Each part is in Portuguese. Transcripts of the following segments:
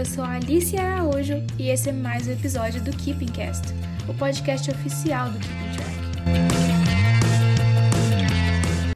eu sou a Alice Araújo e esse é mais um episódio do Keeping Cast, o podcast oficial do Keeping Track.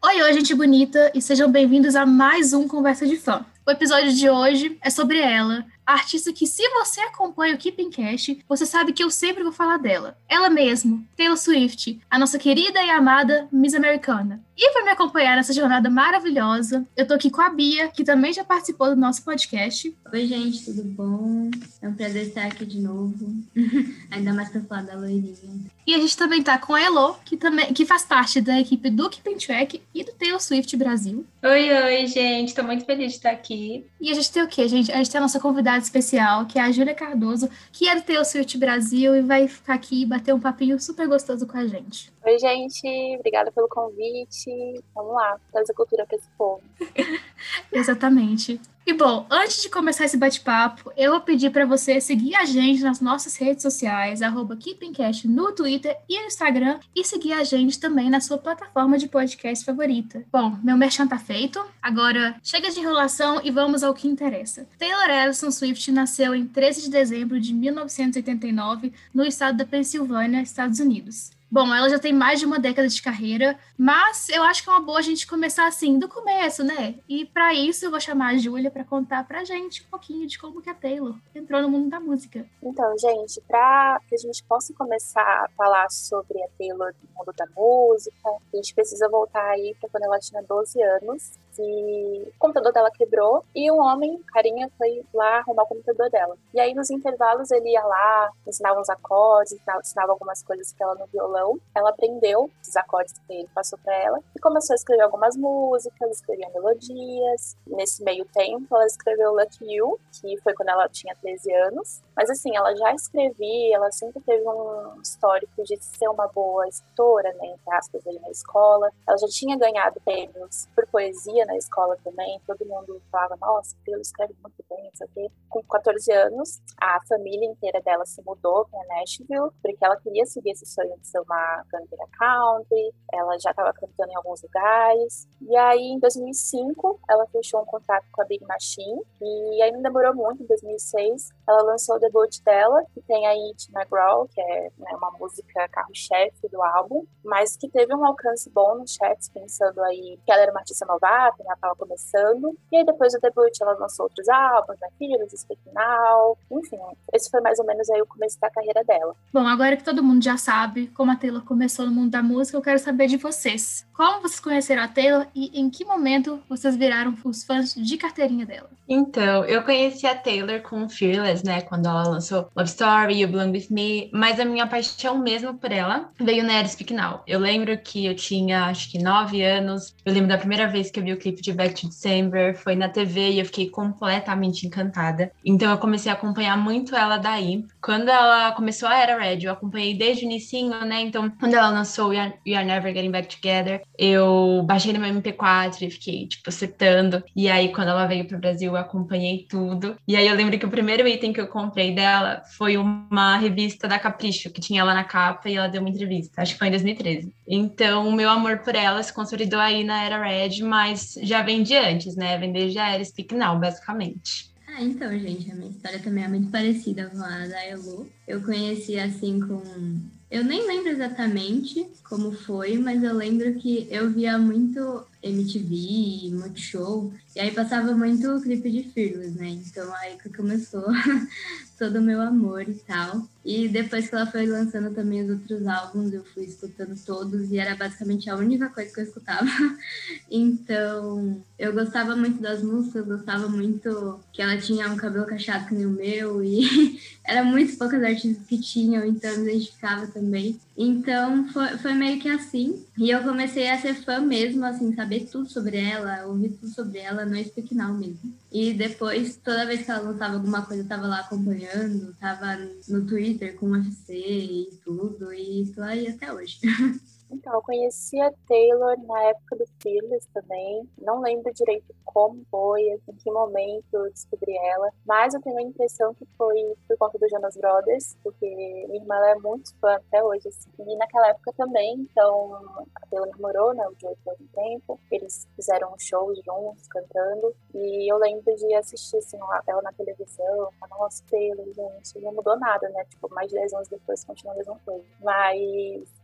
Oi, oi, gente bonita, e sejam bem-vindos a mais um Conversa de Fã. O episódio de hoje é sobre ela, artista que, se você acompanha o Keeping Cash, você sabe que eu sempre vou falar dela. Ela mesmo, Taylor Swift, a nossa querida e amada Miss Americana. E para me acompanhar nessa jornada maravilhosa, eu tô aqui com a Bia, que também já participou do nosso podcast. Oi, gente, tudo bom? É um prazer estar aqui de novo. Ainda mais pra falar da loirinha. E a gente também tá com a Elo, que também que faz parte da equipe do Keeping Track e do Taylor Swift Brasil. Oi, oi, gente. Tô muito feliz de estar aqui. E a gente tem o quê, gente? A gente tem a nossa convidada especial, que é a Júlia Cardoso, que é do Taylor Swift Brasil e vai ficar aqui e bater um papinho super gostoso com a gente. Oi, gente. Obrigada pelo convite. Vamos lá, trazer cultura para esse povo. Exatamente. E bom, antes de começar esse bate-papo, eu vou pedir para você seguir a gente nas nossas redes sociais, arroba KeepingCast no Twitter e no Instagram, e seguir a gente também na sua plataforma de podcast favorita. Bom, meu merchan tá feito, agora chega de enrolação e vamos ao que interessa. Taylor Allison Swift nasceu em 13 de dezembro de 1989 no estado da Pensilvânia, Estados Unidos. Bom, ela já tem mais de uma década de carreira, mas eu acho que é uma boa a gente começar assim, do começo, né? E para isso eu vou chamar a Júlia para contar pra gente um pouquinho de como que a Taylor entrou no mundo da música. Então, gente, para que a gente possa começar a falar sobre a Taylor no mundo da música, a gente precisa voltar aí para quando ela tinha 12 anos e o computador dela quebrou e um homem, carinha, foi lá arrumar o computador dela. E aí nos intervalos ele ia lá, ensinava uns acordes, ensinava algumas coisas que ela no violão ela aprendeu os acordes que ele passou para ela e começou a escrever algumas músicas, escrevia melodias. Nesse meio tempo, ela escreveu Lucky You, que foi quando ela tinha 13 anos. Mas assim, ela já escrevia, ela sempre teve um histórico de ser uma boa escritora, né, entre aspas, ali na escola. Ela já tinha ganhado prêmios por poesia na escola também. Todo mundo falava, nossa, ela escreve muito bem, isso aqui. Com 14 anos, a família inteira dela se mudou para Nashville, porque ela queria seguir esse sonho de ser uma cantora country, ela já estava cantando em alguns lugares. E aí, em 2005, ela fechou um contrato com a Big Machine, e aí não demorou muito, em 2006, ela lançou o debut dela, que tem aí It McGraw, que é né, uma música carro-chefe do álbum, mas que teve um alcance bom nos chats, pensando aí que ela era uma artista novata, ela estava começando. E aí, depois do debut, ela lançou outros álbuns, né, Fearless, Speak enfim, esse foi mais ou menos aí o começo da carreira dela. Bom, agora que todo mundo já sabe como a Taylor começou no mundo da música, eu quero saber de vocês. Como vocês conheceram a Taylor e em que momento vocês viraram os fãs de carteirinha dela? Então, eu conheci a Taylor com Fearless, né, quando ela lançou Love Story, You Belong With Me, mas a minha paixão mesmo por ela veio na Era Speak Now. Eu lembro que eu tinha, acho que nove anos, eu lembro da primeira vez que eu vi o clipe de Back to December, foi na TV e eu fiquei completamente encantada. Então eu comecei a acompanhar muito ela daí. Quando ela começou a Era Red, eu acompanhei desde o início, né, então quando ela lançou We Are, We Are Never Getting Back Together, eu baixei no meu MP4 e fiquei, tipo, setando. E aí, quando ela veio pro Brasil, eu acompanhei tudo. E aí, eu lembro que o primeiro item que eu comprei dela foi uma revista da Capricho, que tinha ela na capa e ela deu uma entrevista. Acho que foi em 2013. Então, o meu amor por ela se consolidou aí na Era Red, mas já vem de antes, né? Desde a Era Speak Now, basicamente. Ah, então, gente, a minha história também é muito parecida com a da Elu. Eu conheci assim com eu nem lembro exatamente como foi, mas eu lembro que eu via muito MTV, Multishow, e aí passava muito o clipe de Fearless, né? Então aí que começou todo o meu amor e tal. E depois que ela foi lançando também os outros álbuns, eu fui escutando todos e era basicamente a única coisa que eu escutava. então, eu gostava muito das músicas, gostava muito que ela tinha um cabelo cacheado que nem o meu e era muito poucas artistas que tinham, então eu me identificava também. Então, foi, foi meio que assim. E eu comecei a ser fã mesmo, assim, saber tudo sobre ela, ouvir tudo sobre ela no Speak mesmo. E depois, toda vez que ela lançava alguma coisa, eu tava lá acompanhando, tava no Twitter com o UFC e tudo, e isso aí até hoje. Então, eu conheci a Taylor na época do Fearless também. Não lembro direito como foi, em que momento eu descobri ela, mas eu tenho a impressão que foi por conta do Jonas Brothers, porque minha irmã é muito fã até hoje, assim. E naquela época também, então a Taylor namorou, né, o Joey por um tempo. Eles fizeram um show juntos, cantando. E eu lembro de assistir, assim, ela na televisão, nossa, Taylor, gente, não mudou nada, né? Tipo, mais de 10 anos depois continua a mesma coisa. Mas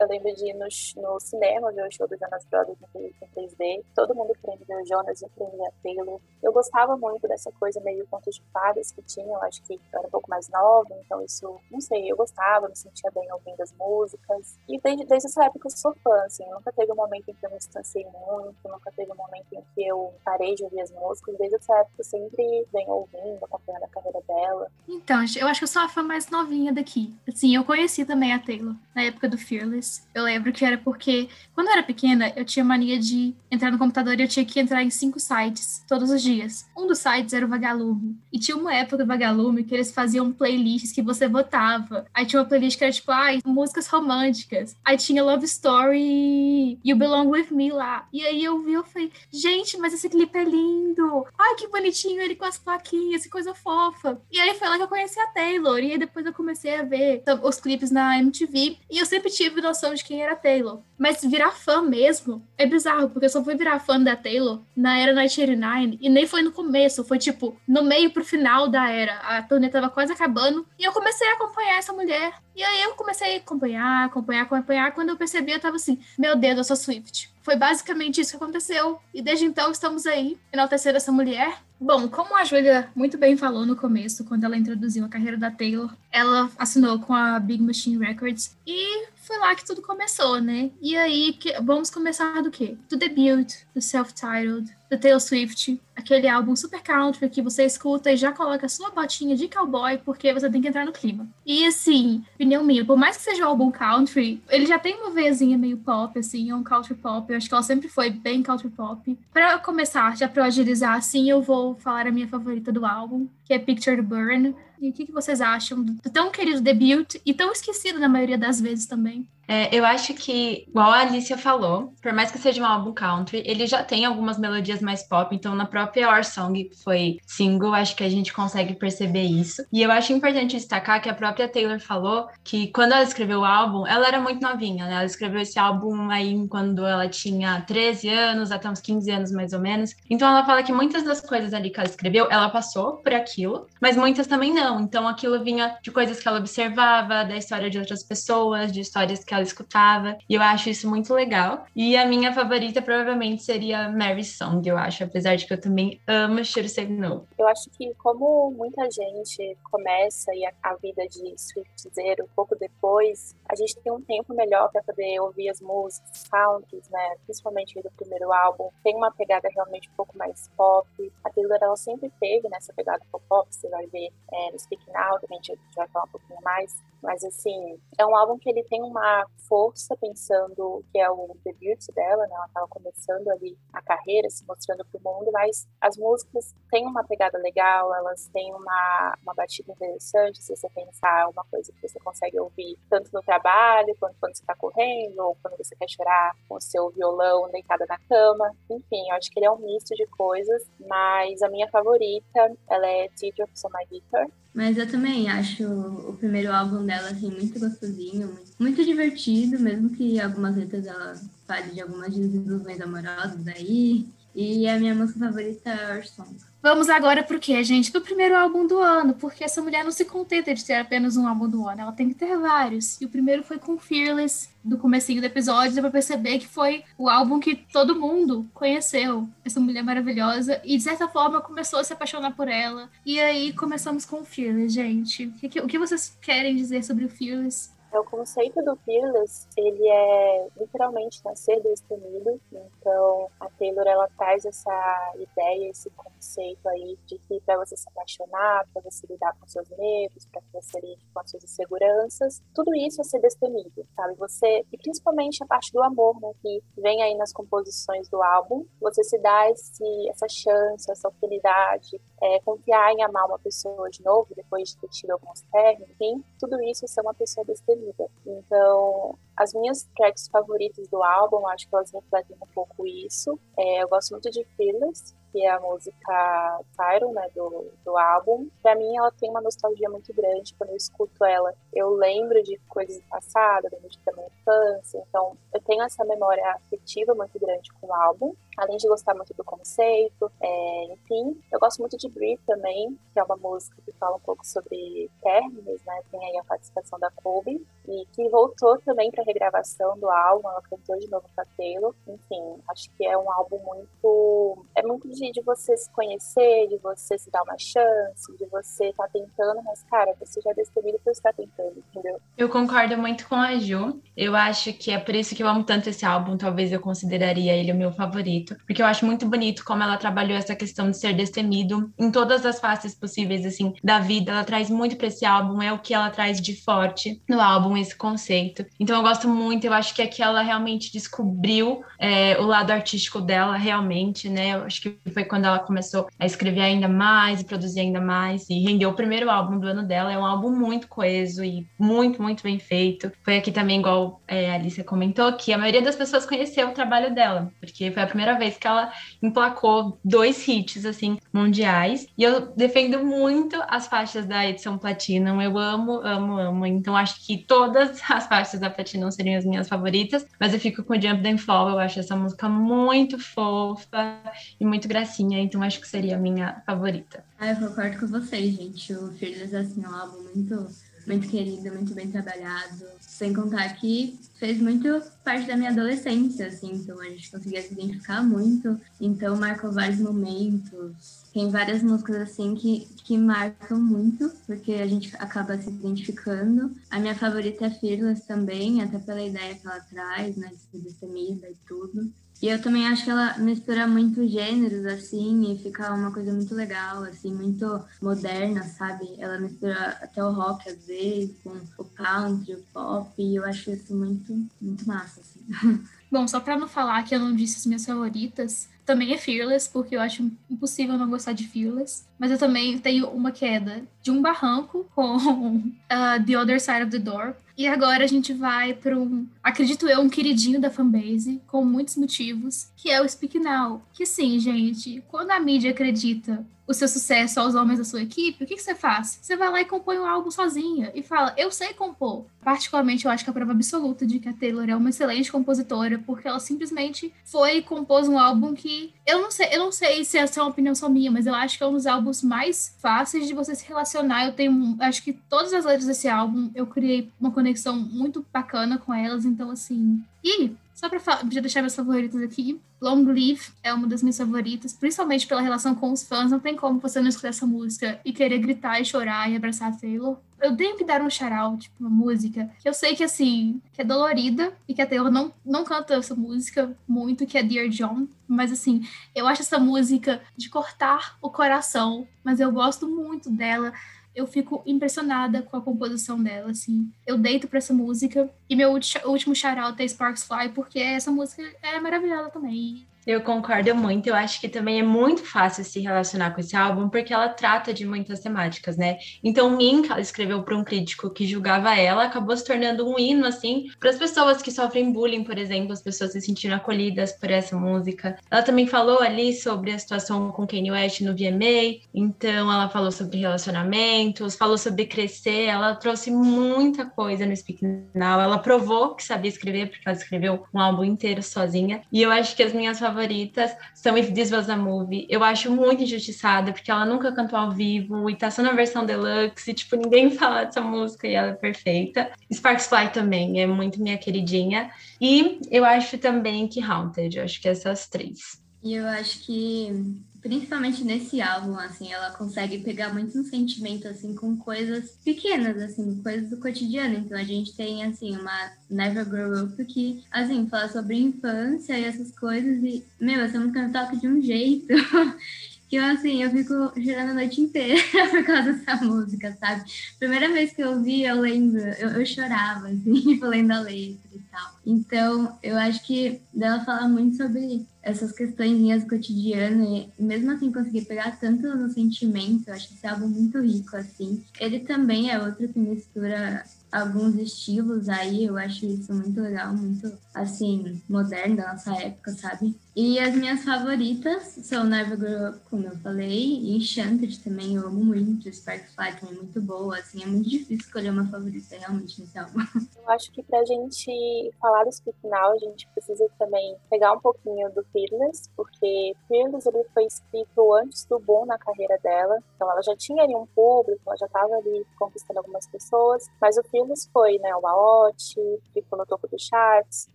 eu lembro de ir no, no cinema ver o show do Jonas Brothers em 3D. Todo mundo querendo ver o Jonas, eu querendo ver a Taylor. Eu gostava muito dessa coisa meio contos de fadas que tinha, eu acho que eu era um pouco mais nova, então isso, não sei, eu gostava, me sentia bem ouvindo as músicas. E desde, desde essa época eu sou fã, assim, nunca teve um momento em que eu me distanciei muito, nunca teve um momento em que eu parei de ouvir as músicas. Desde essa época eu sempre venho ouvindo, acompanhando a carreira dela. Então, eu acho que eu sou a fã mais novinha daqui. Assim, eu conheci também a Taylor na época do Fearless. Eu lembro que era porque, quando eu era pequena, eu tinha mania de entrar no computador e eu tinha que entrar em cinco sites todos os dias. Um dos sites era o Vagalume. E tinha uma época do Vagalume que eles faziam playlists que você votava. Aí tinha uma playlist que era tipo, ai, ah, músicas românticas. Aí tinha Love Story You Belong With Me lá. E aí eu vi, eu falei, gente, mas esse clipe é lindo. Ai, que bonitinho ele com as plaquinhas, que coisa fofa. E aí foi lá que eu conheci a Taylor. E aí depois eu comecei a ver os clipes na MTV. E eu sempre tive noção de quem era a Taylor. Mas virar fã mesmo é bizarro, porque eu só fui virar fã da Taylor na era 1989 e nem foi no começo, foi tipo no meio pro final da era. A turnê tava quase acabando e eu comecei a acompanhar essa mulher. E aí eu comecei a acompanhar, acompanhar, acompanhar. Quando eu percebi, eu tava assim: meu Deus, eu sou Swift. Foi basicamente isso que aconteceu. E desde então estamos aí, enaltecendo essa mulher. Bom, como a Julia muito bem falou no começo, quando ela introduziu a carreira da Taylor, ela assinou com a Big Machine Records e foi lá que tudo começou, né? E aí, que, vamos começar do quê? Do debut, do self-titled, do Taylor Swift, aquele álbum super country que você escuta e já coloca a sua botinha de cowboy porque você tem que entrar no clima. E assim, opinião minha, por mais que seja um álbum country, ele já tem uma veiazinha meio pop, assim, é um country pop. Eu acho que ela sempre foi bem country pop. Para começar, já pra eu agilizar, assim, eu vou falar a minha favorita do álbum, que é Picture Burn. E o que, que vocês acham do tão querido debut e tão esquecido na maioria das vezes também? É, eu acho que, igual a Alicia falou, por mais que seja um álbum country, ele já tem algumas melodias mais pop, então na própria Our Song, que foi single, acho que a gente consegue perceber isso. E eu acho importante destacar que a própria Taylor falou que quando ela escreveu o álbum, ela era muito novinha, né? Ela escreveu esse álbum aí quando ela tinha 13 anos, até uns 15 anos mais ou menos. Então ela fala que muitas das coisas ali que ela escreveu, ela passou por aquilo, mas muitas também não. Então aquilo vinha de coisas que ela observava, da história de outras pessoas, de histórias que ela ela escutava, e eu acho isso muito legal. E a minha favorita provavelmente seria Mary Song, eu acho, apesar de que eu também amo Should Say No. Eu acho que como muita gente começa e a vida de Swift Zero pouco depois, a gente tem um tempo melhor para poder ouvir as músicas, countries, né? Principalmente do primeiro álbum. Tem uma pegada realmente um pouco mais pop. A Taylor, ela sempre teve nessa pegada pop, você vai ver é, no Speak Now, também a gente vai falar um pouquinho mais. Mas, assim, é um álbum que ele tem uma força, pensando que é o debut dela, né? Ela estava começando ali a carreira, se mostrando para o mundo, mas as músicas têm uma pegada legal, elas têm uma, uma batida interessante, se você pensar, uma coisa que você consegue ouvir tanto no trabalho, quanto quando você está correndo, ou quando você quer chorar com o seu violão deitada na cama. Enfim, eu acho que ele é um misto de coisas, mas a minha favorita, ela é Teacher of My Guitar, mas eu também acho o primeiro álbum dela assim, muito gostosinho, muito, divertido, mesmo que algumas letras ela fale de algumas desilusões amorosas aí. E a minha música favorita é Our Song. Vamos agora pro quê, gente? Pro primeiro álbum do ano, porque essa mulher não se contenta de ter apenas um álbum do ano, ela tem que ter vários. E o primeiro foi com Fearless, do comecinho do episódio, dá pra perceber que foi o álbum que todo mundo conheceu. Essa mulher maravilhosa, e de certa forma começou a se apaixonar por ela. E aí começamos com o Fearless, gente. O que, o que vocês querem dizer sobre o Fearless? É, o conceito do Fearless, ele é literalmente nascer destemido. Então, a Taylor, ela traz essa ideia, esse conceito aí de que para você se apaixonar, para você lidar com seus medos, para você lidar com as suas inseguranças, tudo isso é ser destemido, sabe? Você, e principalmente a parte do amor, né, que vem aí nas composições do álbum, você se dá esse, essa chance, essa oportunidade é, confiar em amar uma pessoa de novo depois de ter tido alguns términos, enfim, tudo isso ser uma pessoa destemida. Então, as minhas tracks favoritas do álbum, acho que elas refletem um pouco isso. É, eu gosto muito de Fearless, que é a música Tyron, né, do, do álbum. Pra mim, ela tem uma nostalgia muito grande. Quando eu escuto ela, eu lembro de coisas do passado, lembro de minha infância. Então, eu tenho essa memória afetiva muito grande com o álbum. Além de gostar muito do conceito, é, enfim. Eu gosto muito de Breathe também, que é uma música que fala um pouco sobre términos, né? Tem aí a participação da Kobe. E que voltou também pra regravação do álbum. Ela cantou de novo com a Taylor. Enfim, acho que é um álbum muito... É muito de, de você se conhecer, de você se dar uma chance, de você estar tá tentando, mas, cara, você já é destemido por estar tentando, entendeu? Eu concordo muito com a Ju. Eu acho que é por isso que eu amo tanto esse álbum, talvez eu consideraria ele o meu favorito, porque eu acho muito bonito como ela trabalhou essa questão de ser destemido em todas as faces possíveis, assim, da vida. Ela traz muito para esse álbum, é o que ela traz de forte no álbum, esse conceito. Então eu gosto muito, eu acho que aqui ela realmente descobriu é, o lado artístico dela, realmente, né? Eu acho que foi quando ela começou a escrever ainda mais e produzir ainda mais e rendeu o primeiro álbum do ano dela. É um álbum muito coeso e muito, muito bem feito. Foi aqui também, igual é, a Alicia comentou, que a maioria das pessoas conheceu o trabalho dela, porque foi a primeira vez que ela emplacou dois hits, assim, mundiais. E eu defendo muito as faixas da edição Platinum. Eu amo, amo, amo. Então acho que todas as faixas da Platinum seriam as minhas favoritas, mas eu fico com Jump Then Fall. Eu acho essa música muito fofa e muito gracinha, então acho que seria a minha favorita. Ah, eu concordo com vocês, gente. O Fearless, assim, é um álbum muito, muito querido, muito bem trabalhado. Sem contar que fez muito parte da minha adolescência, assim, então a gente conseguia se identificar muito. Então marcou vários momentos. Tem várias músicas, assim, que, que marcam muito, porque a gente acaba se identificando. A minha favorita é Fearless também, até pela ideia que ela traz, né, de ser destemida e tudo. E eu também acho que ela mistura muito gêneros, assim, e fica uma coisa muito legal, assim, muito moderna, sabe? Ela mistura até o rock, às vezes, com o country, o pop, e eu acho isso muito, muito massa, assim. Bom, só para não falar que eu não disse as minhas favoritas, também é Fearless, porque eu acho impossível não gostar de Fearless. Mas eu também tenho uma queda de um barranco com uh, The Other Side of the Door. E agora a gente vai para um, acredito eu, um queridinho da fanbase, com muitos motivos, que é o Speak Now. Que sim, gente, quando a mídia acredita o seu sucesso aos homens da sua equipe, o que, que, você faz? Você vai lá e compõe um álbum sozinha e fala, eu sei compor. Particularmente, eu acho que a prova absoluta de que a Taylor é uma excelente compositora, porque ela simplesmente foi e compôs um álbum que eu não sei, eu não sei se essa é uma opinião só minha, mas eu acho que é um dos álbuns mais fáceis de você se relacionar. Eu tenho, acho que todas as letras desse álbum eu criei uma conexão muito bacana com elas, então assim. E só para deixar meus favoritos aqui, Long Live é uma das minhas favoritas, principalmente pela relação com os fãs. Não tem como você não escutar essa música e querer gritar e chorar e abraçar a Taylor. Eu tenho que dar um shout tipo, uma música que eu sei que, assim, que é dolorida e que a Taylor não, não canta essa música muito, que é Dear John. Mas, assim, eu acho essa música de cortar o coração, mas eu gosto muito dela eu fico impressionada com a composição dela, assim. Eu deito para essa música. E meu último shout-out é Sparks Fly, porque essa música é maravilhosa também. Eu concordo muito. Eu acho que também é muito fácil se relacionar com esse álbum, porque ela trata de muitas temáticas, né? Então, Min, que ela escreveu para um crítico que julgava ela, acabou se tornando um hino, assim, para as pessoas que sofrem bullying, por exemplo, as pessoas se sentindo acolhidas por essa música. Ela também falou ali sobre a situação com Kanye West no VMA, então ela falou sobre relacionamentos, falou sobre crescer, ela trouxe muita coisa no Speak Now. Ela provou que sabia escrever, porque ela escreveu um álbum inteiro sozinha. E eu acho que as minhas favoritas são If This Was a Movie. Eu acho muito injustiçada, porque ela nunca cantou ao vivo e tá só na versão deluxe, e, tipo, ninguém fala dessa música e ela é perfeita. Sparks Fly também é muito minha queridinha. E eu acho também que Haunted, eu acho que essas três. E eu acho que principalmente nesse álbum, assim, ela consegue pegar muito um sentimento, assim, com coisas pequenas, assim, coisas do cotidiano. Então, a gente tem, assim, uma Never Grow Up que, assim, fala sobre infância e essas coisas e, meu, essa música me toca de um jeito que eu, assim, eu fico girando a noite inteira por causa dessa música, sabe? Primeira vez que eu ouvi, eu lembro, eu, eu chorava, assim, lendo a letra tal. Então, eu acho que dela fala muito sobre essas questões cotidianas e mesmo assim conseguir pegar tanto no sentimento, eu acho esse álbum muito rico, assim. Ele também é outro que mistura alguns estilos aí, eu acho isso muito legal, muito, assim, moderno da nossa época, sabe? E as minhas favoritas são Never Grow Up, como eu falei, e Enchanted também, eu amo muito, Sparkfly também é muito boa, assim, é muito difícil escolher uma favorita realmente nesse álbum. Eu acho que pra gente falar desse final, a gente precisa também pegar um pouquinho do Fearless, porque Fearless ele foi escrito antes do boom na carreira dela, então ela já tinha ali um público, ela já estava ali conquistando algumas pessoas, mas o Fearless foi, né, o Aote, ficou no topo dos charts,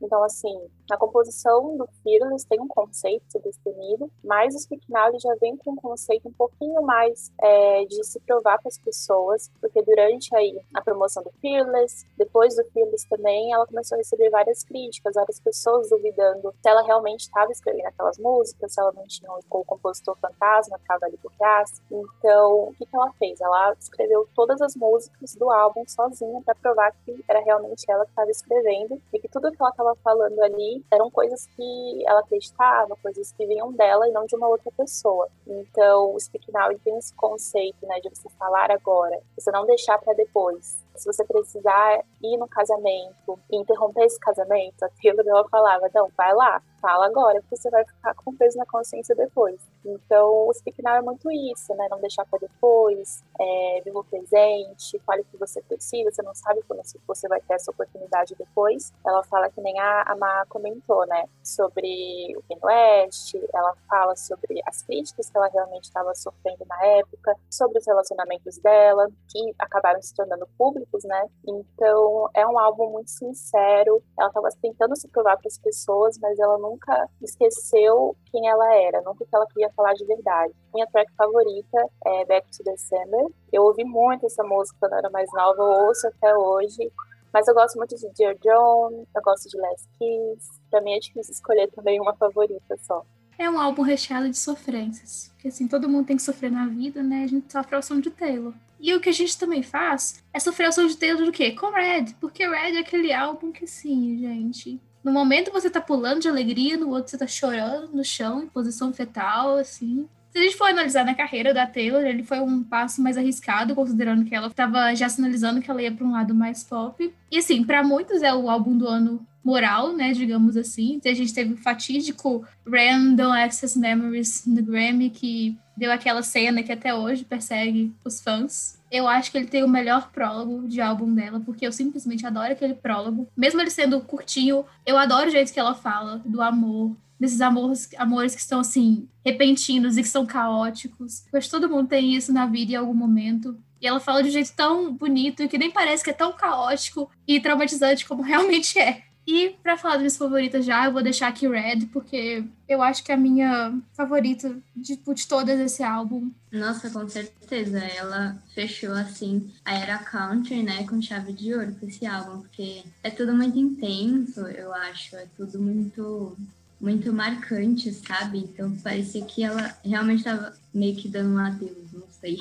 então assim, na composição do Fearless tem um conceito definido, mas o Speak Now já vem com um conceito um pouquinho mais é, de se provar para as pessoas, porque durante aí a promoção do Fearless, depois do Fearless também, ela começou a receber várias críticas, várias pessoas duvidando se ela realmente estava escrevendo aquelas músicas, se ela não tinha o compositor fantasma que estava ali por trás. Então, o que, que ela fez? Ela escreveu todas as músicas do álbum sozinha para provar que era realmente ela que estava escrevendo e que tudo que ela estava falando ali eram coisas que ela acreditava, coisas que vinham dela e não de uma outra pessoa. Então, o Speak Now tem esse conceito, né, de você falar agora, você não deixar para depois se você precisar ir no casamento e interromper esse casamento, a Taylor ela falava, não, vai lá, fala agora, porque você vai ficar com peso na consciência depois. Então, o Speak Now é muito isso, né? Não deixar para depois, é, viva o presente, fale o que você precisa, você não sabe quando você vai ter essa oportunidade depois. Ela fala que nem a, a Ma comentou, né? Sobre o Kanye West, ela fala sobre as críticas que ela realmente estava sofrendo na época, sobre os relacionamentos dela, que acabaram se tornando públicos, né? Então, é um álbum muito sincero, ela estava tentando se provar para as pessoas, mas ela nunca esqueceu quem ela era, nunca que ela queria falar de verdade. Minha track favorita é Back to December. Eu ouvi muito essa música quando eu era mais nova, eu ouço até hoje. Mas eu gosto muito de Dear John, eu gosto de Last Kiss. Pra mim é difícil escolher também uma favorita só. É um álbum recheado de sofrências. Porque assim, todo mundo tem que sofrer na vida, né? A gente sofre ao som de Taylor. E o que a gente também faz é sofrer de Taylor do quê? Com Red. Porque Red é aquele álbum que, sim, gente, no momento você tá pulando de alegria, no outro você tá chorando no chão, em posição fetal, assim. Se a gente for analisar na carreira da Taylor, ele foi um passo mais arriscado, considerando que ela estava já sinalizando que ela ia para um lado mais pop. E assim, para muitos é o álbum do ano moral, né, digamos assim. A gente teve o fatídico Random Access Memories no Grammy, que deu aquela cena que até hoje persegue os fãs. Eu acho que ele tem o melhor prólogo de álbum dela, porque eu simplesmente adoro aquele prólogo. Mesmo ele sendo curtinho, eu adoro o jeito que ela fala do amor, desses amores, amores que estão assim, repentinos e que são caóticos. Que todo mundo tem isso na vida em algum momento. E ela fala de um jeito tão bonito e que nem parece que é tão caótico e traumatizante como realmente é. E para falar das minhas favoritas já, eu vou deixar aqui Red, porque eu acho que é a minha favorita de, de todas esse álbum. Nossa, com certeza. Ela fechou, assim, a era country, né, com chave de ouro com esse álbum, porque é tudo muito intenso, eu acho. É tudo muito, muito marcante, sabe? Então parecia que ela realmente estava meio que dando um adeus, não sei.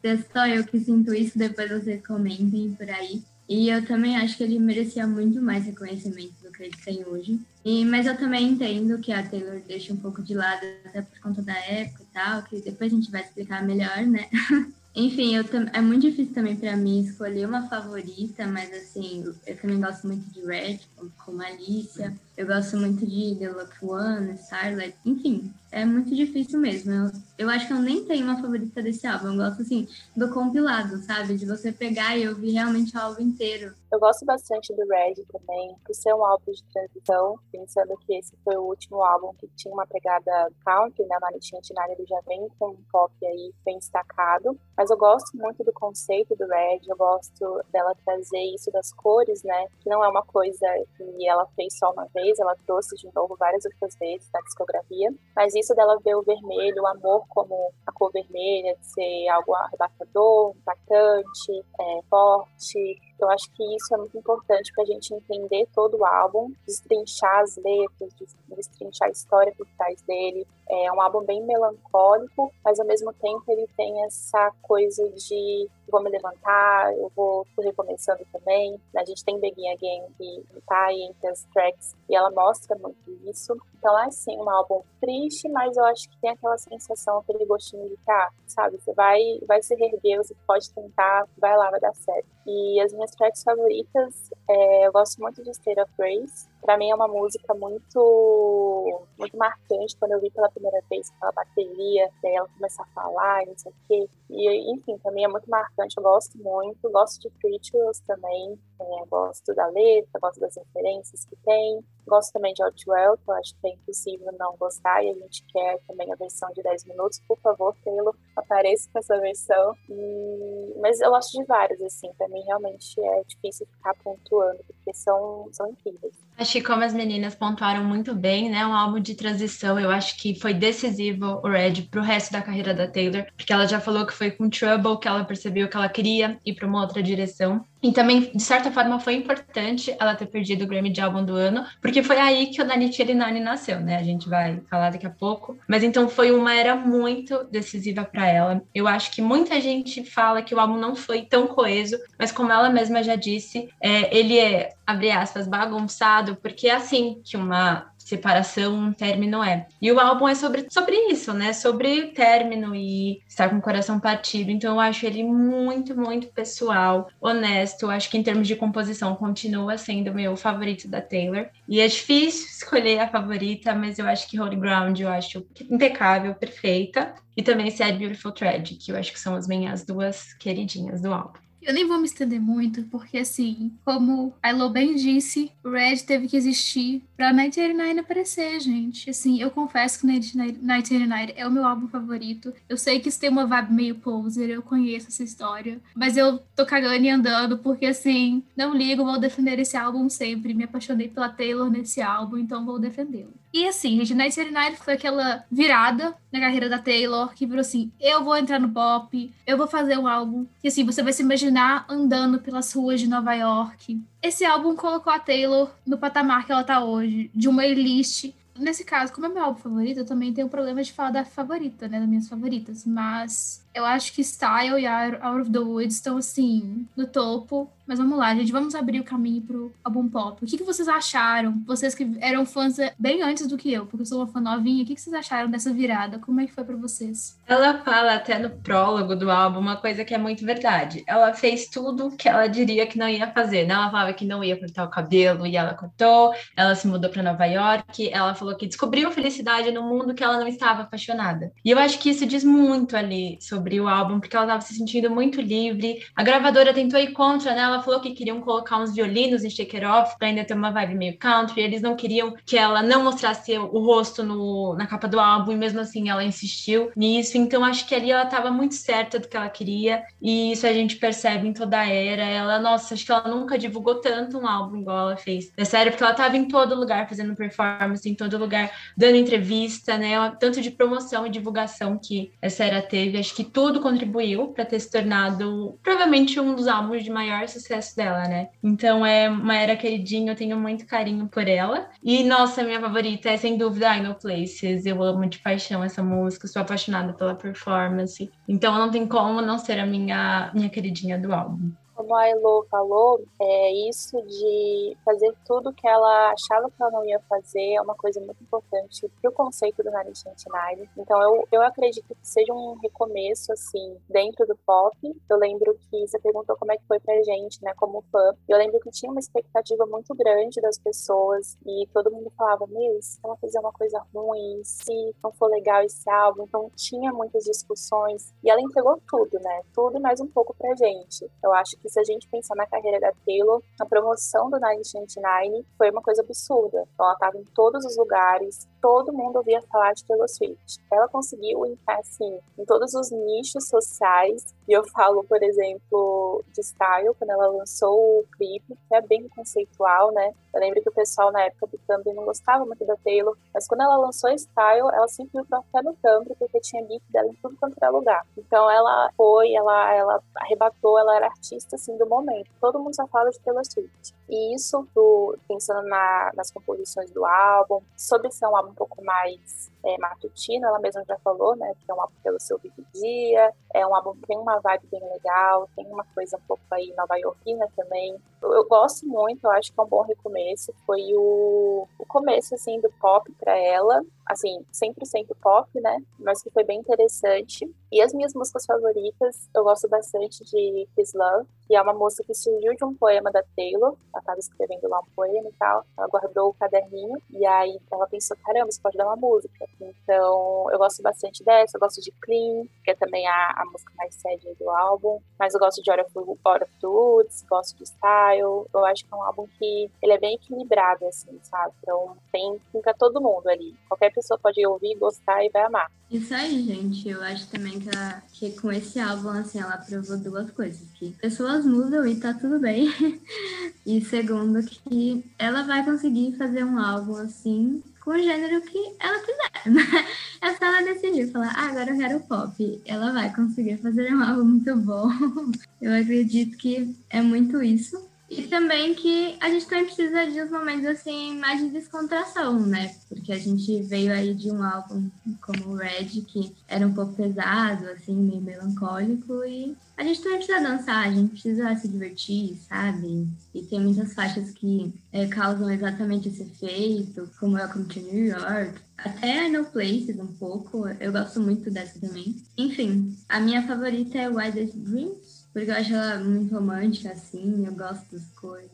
Se é só eu que sinto isso, depois vocês comentem por aí. E eu também acho que ele merecia muito mais reconhecimento do que ele tem hoje. E, mas eu também entendo que a Taylor deixa um pouco de lado, até por conta da época e tal, que depois a gente vai explicar melhor, né? Enfim, eu é muito difícil também para mim escolher uma favorita, mas assim, eu também gosto muito de Red, como, como Alicia. Eu gosto muito de The Lucky One, Starlight, enfim, é muito difícil mesmo. Eu, eu acho que eu nem tenho uma favorita desse álbum. Eu gosto, assim, do compilado, sabe? De você pegar e ouvir realmente o álbum inteiro. Eu gosto bastante do Red também, por ser um álbum de transição, pensando que esse foi o último álbum que tinha uma pegada country, né? Na Nitinha Tinari ele já vem com um pop aí bem destacado. Mas eu gosto muito do conceito do Red, eu gosto dela trazer isso das cores, né? Que não é uma coisa que ela fez só uma vez, ela trouxe de novo várias outras vezes na discografia. Mas isso dela ver o vermelho, o amor como a cor vermelha, de ser algo arrebatador, impactante, é, forte, eu acho que isso é muito importante para a gente entender todo o álbum, destrinchar as letras, destrinchar a história por trás dele. É um álbum bem melancólico, mas ao mesmo tempo ele tem essa coisa de vou me levantar, eu vou recomeçando também. A gente tem Begin Again que tá aí entre as tracks e ela mostra muito isso. Então é sim um álbum triste, mas eu acho que tem aquela sensação, aquele gostinho de cá, sabe? Você vai, vai se reerguer, você pode tentar, vai lá, vai dar certo. E as minhas tracks favoritas, é, eu gosto muito de State of Grace. Pra mim é uma música muito, muito marcante quando eu vi pela primeira vez aquela bateria, ela começa a falar não sei o quê. E, enfim, pra mim é muito marcante, eu gosto muito. Gosto de Rituals também, é, gosto da letra, gosto das referências que tem. Gosto também de Outwell, que eu acho que é impossível não gostar, e a gente quer também a versão de 10 minutos. Por favor, Taylor, apareça com essa versão. E... Mas eu gosto de vários, assim, pra mim realmente é difícil ficar pontuando, porque são, são incríveis. Acho que como as meninas pontuaram muito bem, né, um álbum de transição, eu acho que foi decisivo o Red pro resto da carreira da Taylor, porque ela já falou que foi com Trouble que ela percebeu que ela queria ir para uma outra direção. E também, de certa forma, foi importante ela ter perdido o Grammy de álbum do ano, porque foi aí que o Danite Elinani nasceu, né? A gente vai falar daqui a pouco. Mas então foi uma era muito decisiva para ela. Eu acho que muita gente fala que o álbum não foi tão coeso, mas como ela mesma já disse, é, ele é, abre aspas, bagunçado, porque é assim que uma separação, um término é. E o álbum é sobre, sobre isso, né? Sobre término e estar com o coração partido. Então eu acho ele muito, muito pessoal, honesto. Eu acho que em termos de composição continua sendo meu favorito da Taylor. E é difícil escolher a favorita, mas eu acho que Holy Ground eu acho impecável, perfeita. E também Sad Beautiful Thread, que eu acho que são as minhas duas queridinhas do álbum. Eu nem vou me estender muito, porque assim, como a Elo bem disse, o Red teve que existir pra 1989 aparecer, gente. Assim, eu confesso que 1989 é o meu álbum favorito. Eu sei que isso tem uma vibe meio poser, eu conheço essa história. Mas eu tô cagando e andando, porque assim, não ligo, vou defender esse álbum sempre. Me apaixonei pela Taylor nesse álbum, então vou defendê-lo. E assim, gente, 1989 foi aquela virada na carreira da Taylor, que virou assim, eu vou entrar no pop, eu vou fazer um álbum. E assim, você vai se imaginar andando pelas ruas de Nova York. Esse álbum colocou a Taylor no patamar que ela tá hoje, de uma elite nesse caso, como é meu álbum favorito, eu também tenho problema de falar da favorita, né? Das minhas favoritas. Mas eu acho que Style e Out of the Woods estão, assim, no topo. Mas vamos lá, gente, vamos abrir o caminho pro álbum pop. O que, que vocês acharam? Vocês que eram fãs bem antes do que eu, porque eu sou uma fã novinha, o que, que vocês acharam dessa virada? Como é que foi para vocês? Ela fala até no prólogo do álbum uma coisa que é muito verdade. Ela fez tudo que ela diria que não ia fazer, né? Ela falava que não ia cortar o cabelo e ela cortou, ela se mudou para Nova York, ela falou que descobriu felicidade no mundo que ela não estava apaixonada. E eu acho que isso diz muito ali sobre o álbum, porque ela estava se sentindo muito livre. A gravadora tentou ir contra, né? Ela falou que queriam colocar uns violinos em Shake It Off pra ainda ter uma vibe meio country. Eles não queriam que ela não mostrasse o rosto no, na capa do álbum, e mesmo assim ela insistiu nisso. Então acho que ali ela estava muito certa do que ela queria, e isso a gente percebe em toda a era. Ela, nossa, acho que ela nunca divulgou tanto um álbum igual ela fez. É sério, porque ela estava em todo lugar fazendo performance, em todo lugar dando entrevista, né? Tanto de promoção e divulgação que essa era teve. Acho que tudo contribuiu para ter se tornado provavelmente um dos álbuns de maior sucesso dela, né? Então é uma era queridinha, eu tenho muito carinho por ela. E nossa, minha favorita é sem dúvida I Know Places. Eu amo de paixão essa música, sou apaixonada pela performance. Então não tem como não ser a minha, minha queridinha do álbum como a Elo falou, é isso de fazer tudo que ela achava que ela não ia fazer é uma coisa muito importante para o conceito do Nine Nine. Então eu, eu acredito que seja um recomeço assim dentro do pop. Eu lembro que você perguntou como é que foi pra gente, né, como fã. Eu lembro que tinha uma expectativa muito grande das pessoas e todo mundo falava, meu, se ela fizer uma coisa ruim, se não for legal esse álbum, então tinha muitas discussões e ela entregou tudo, né? Tudo mais um pouco pra gente. Eu acho que se a gente pensar na carreira da Taylor, a promoção do 1999 foi uma coisa absurda. Ela estava em todos os lugares, todo mundo ouvia falar de Taylor Swift. Ela conseguiu entrar, assim, em todos os nichos sociais. E eu falo, por exemplo, de Style, quando ela lançou o clipe, que é bem conceitual, né? Eu lembro que o pessoal na época do Tumblr não gostava muito da Taylor, mas quando ela lançou Style, ela sempre viu até no Tumblr, porque tinha beat dela em tudo quanto era lugar. Então ela foi, ela, ela arrebatou, ela era artista, assim, do momento. Todo mundo só fala de Taylor Swift. E isso, do, pensando na, nas composições do álbum, sobre ser um álbum um pouco mais é, matutino, ela mesma já falou, né? Que é um álbum pelo seu vivo dia, é um álbum que tem uma vibe bem legal, tem uma coisa um pouco aí nova iorquina também. Eu, eu, gosto muito, eu acho que é um bom recomeço. Foi o, o começo, assim, do pop para ela, assim, 100% pop, né? Mas que foi bem interessante. E as minhas músicas favoritas, eu gosto bastante de Kiss Love, que é uma música que surgiu de um poema da Taylor. Ela estava escrevendo lá um poema e tal. Ela guardou o caderninho e aí ela pensou: caramba, isso pode dar uma música. Então eu gosto bastante dessa. Eu gosto de Clean, que é também a, a música mais séria do álbum. Mas eu gosto de Hora of, Hora of Woods, gosto de Style. Eu acho que é um álbum que ele é bem equilibrado, assim, sabe? Então tem pra todo mundo ali. Qualquer pessoa pode ouvir, gostar e vai amar. Isso aí, gente. Eu acho também que, ela, que com esse álbum, assim, ela provou duas coisas. Que pessoas mudam e tá tudo bem. e segundo, que ela vai conseguir fazer um álbum, assim, com o gênero que ela quiser. É só ela decidir, falar, ah, agora eu quero pop. Ela vai conseguir fazer um álbum muito bom. Eu acredito que é muito isso. E também que a gente também precisa de uns momentos assim mais de descontração, né? Porque a gente veio aí de um álbum como o Red, que era um pouco pesado, assim, meio melancólico, e a gente também precisa dançar, a gente precisa se divertir, sabe? E tem muitas faixas que é, causam exatamente esse efeito, como Welcome to New York, até Know Places um pouco, eu gosto muito dessa também. Enfim, a minha favorita é Wildest Dreams, porque eu acho ela muito romântica, assim, eu gosto das coisas.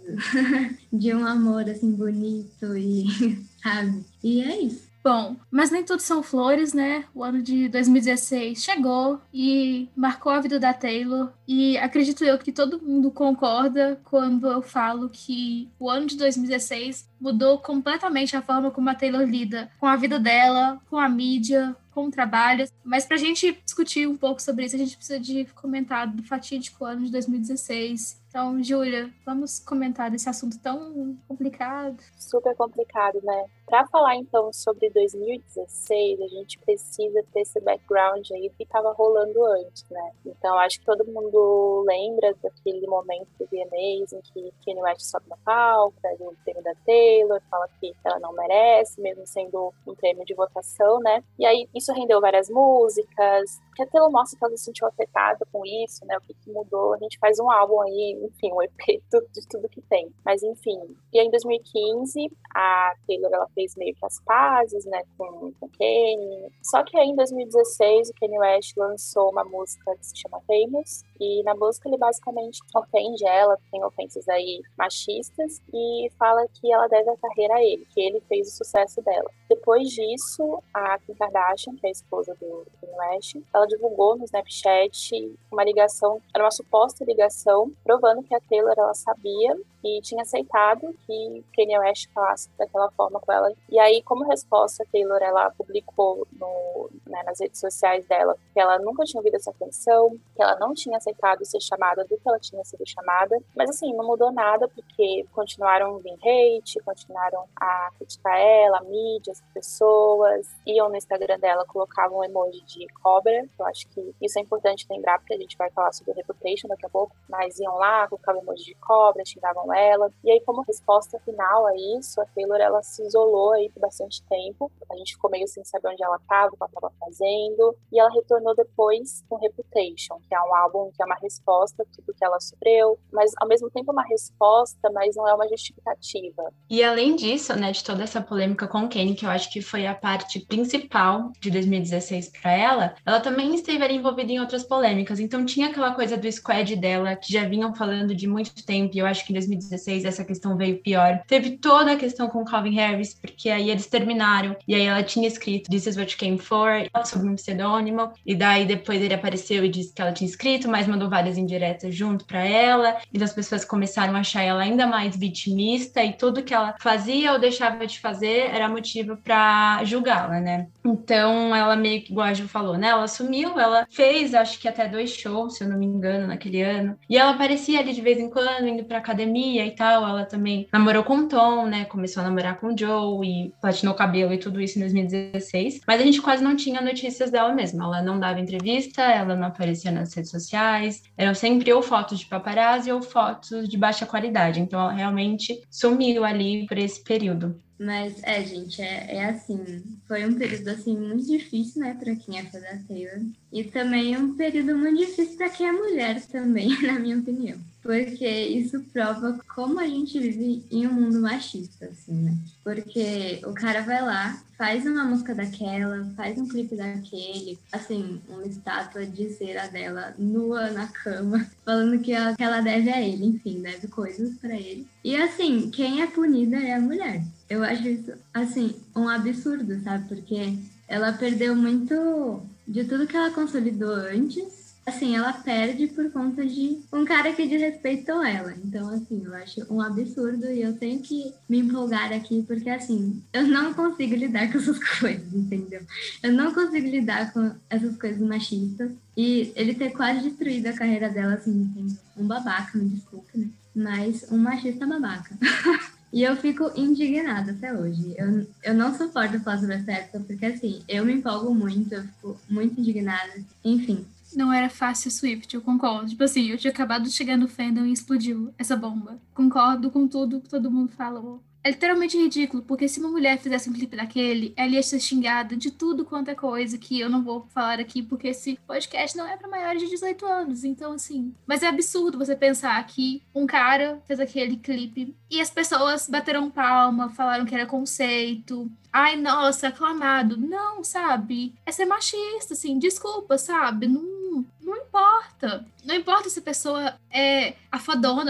de um amor, assim, bonito e, sabe? E é isso. Bom, mas nem tudo são flores, né? O ano de 2016 chegou e marcou a vida da Taylor. E acredito eu que todo mundo concorda quando eu falo que o ano de 2016 mudou completamente a forma como a Taylor lida com a vida dela, com a mídia, com o trabalho. Mas para a gente discutir um pouco sobre isso, a gente precisa de comentar do fatídico ano de 2016 então, Júlia, vamos comentar desse assunto tão complicado. Super complicado, né? Para falar então sobre 2016, a gente precisa ter esse background aí que estava rolando antes, né? Então, acho que todo mundo lembra daquele momento do VMAs em que Kanye West sobe na palco, pega o prêmio da Taylor, fala que ela não merece, mesmo sendo um prêmio de votação, né? E aí isso rendeu várias músicas, que a Taylor mostra que ela se sentiu afetada com isso, né? O que, que mudou? A gente faz um álbum aí, enfim, um EP de tudo que tem. Mas enfim. E aí, em 2015, a Taylor ela fez meio que as pazes, né, com, com Kanye. Só que aí em 2016, o Kanye West lançou uma música que se chama Famous. E na música ele basicamente ofende ela, tem ofensas aí machistas e fala que ela deve a carreira a ele, que ele fez o sucesso dela. Depois disso, a Kim Kardashian, que é a esposa do Kanye West, ela divulgou no Snapchat uma ligação, era uma suposta ligação, provando que a Taylor ela sabia e tinha aceitado que Kanye West falasse daquela forma com ela. E aí, como resposta, Taylor ela publicou no, né, nas redes sociais dela que ela nunca tinha ouvido essa canção, que ela não tinha aceitado ser chamada do que ela tinha sido chamada. Mas assim, não mudou nada porque continuaram vindo hate, continuaram a criticar ela, a mídia, as pessoas, iam no Instagram dela, colocavam um emoji de cobra. Eu acho que isso é importante lembrar porque a gente vai falar sobre reputation daqui a pouco, mas iam lá, colocavam emoji de cobra, xingavam ela. E aí, como resposta final a isso, a Taylor ela se isolou aí por bastante tempo. A gente ficou meio sem saber onde ela estava, o que ela estava fazendo. E ela retornou depois com Reputation, que é um álbum que é uma resposta a tudo que ela sofreu, mas ao mesmo tempo uma resposta, mas não é uma justificativa. E além disso, né, de toda essa polêmica com Kanye, que eu acho que foi a parte principal de 2016 para ela, ela também esteve envolvida em outras polêmicas. Então tinha aquela coisa do squad dela que já vinham falando de muito tempo, e eu acho que em 2016 2016 essa questão veio pior. Teve toda a questão com Calvin Harris, porque aí eles terminaram, e aí ela tinha escrito This is what you came for, sob um pseudônimo, e daí depois ele apareceu e disse que ela tinha escrito, mas mandou várias indiretas junto para ela, e as pessoas começaram a achar ela ainda mais vitimista, e tudo que ela fazia ou deixava de fazer era motivo para julgá-la, né? Então ela meio que, igual a Ju falou, né? Ela assumiu, ela fez, acho que até dois shows, se eu não me engano, naquele ano, e ela aparecia ali de vez em quando, indo pra academia, e tal. Ela também namorou com o Tom, né? Começou a namorar com o Joe e platinou o cabelo e tudo isso em 2016. Mas a gente quase não tinha notícias dela mesmo. Ela não dava entrevista, ela não aparecia nas redes sociais. Eram sempre ou fotos de paparazzi ou fotos de baixa qualidade. Então ela realmente sumiu ali por esse período. Mas é, gente, é, é assim. Foi um período assim muito difícil, né, para quem é fã da Taylor. E também um período muito difícil para quem é mulher também, na minha opinião. Porque isso prova como a gente vive em um mundo machista, assim, né? Porque o cara vai lá, faz uma música daquela, faz um clipe daquele, assim, uma estátua de cera dela nua na cama, falando que ela, que ela deve a ele, enfim, deve coisas para ele. E assim, quem é punida é a mulher. Eu acho isso, assim, um absurdo, sabe? Porque ela perdeu muito de tudo que ela consolidou antes assim, ela perde por conta de um cara que desrespeitou ela. Então, assim, eu acho um absurdo e eu tenho que me empolgar aqui, porque, assim, eu não consigo lidar com essas coisas, entendeu? Eu não consigo lidar com essas coisas machistas. E ele ter quase destruído a carreira dela, assim, um babaca, me desculpe, né? Mas um machista babaca. E eu fico indignada até hoje. Eu, eu não suporto falar sobre essa época, porque assim, eu me empolgo muito, eu fico muito indignada. Enfim, não era fácil Swift, eu concordo. Tipo assim, eu tinha acabado de chegar no fandom e explodiu essa bomba. Concordo com tudo que todo mundo falou. É literalmente ridículo, porque se uma mulher fizesse um clipe daquele, ela ia ser xingada de tudo quanto é coisa que eu não vou falar aqui, porque esse podcast não é para maiores de 18 anos. Então, assim. Mas é absurdo você pensar que um cara fez aquele clipe e as pessoas bateram palma, falaram que era conceito. Ai, nossa, aclamado. Não, sabe? É ser machista, assim. Desculpa, sabe? Não nenhum não importa. Não importa se a pessoa é a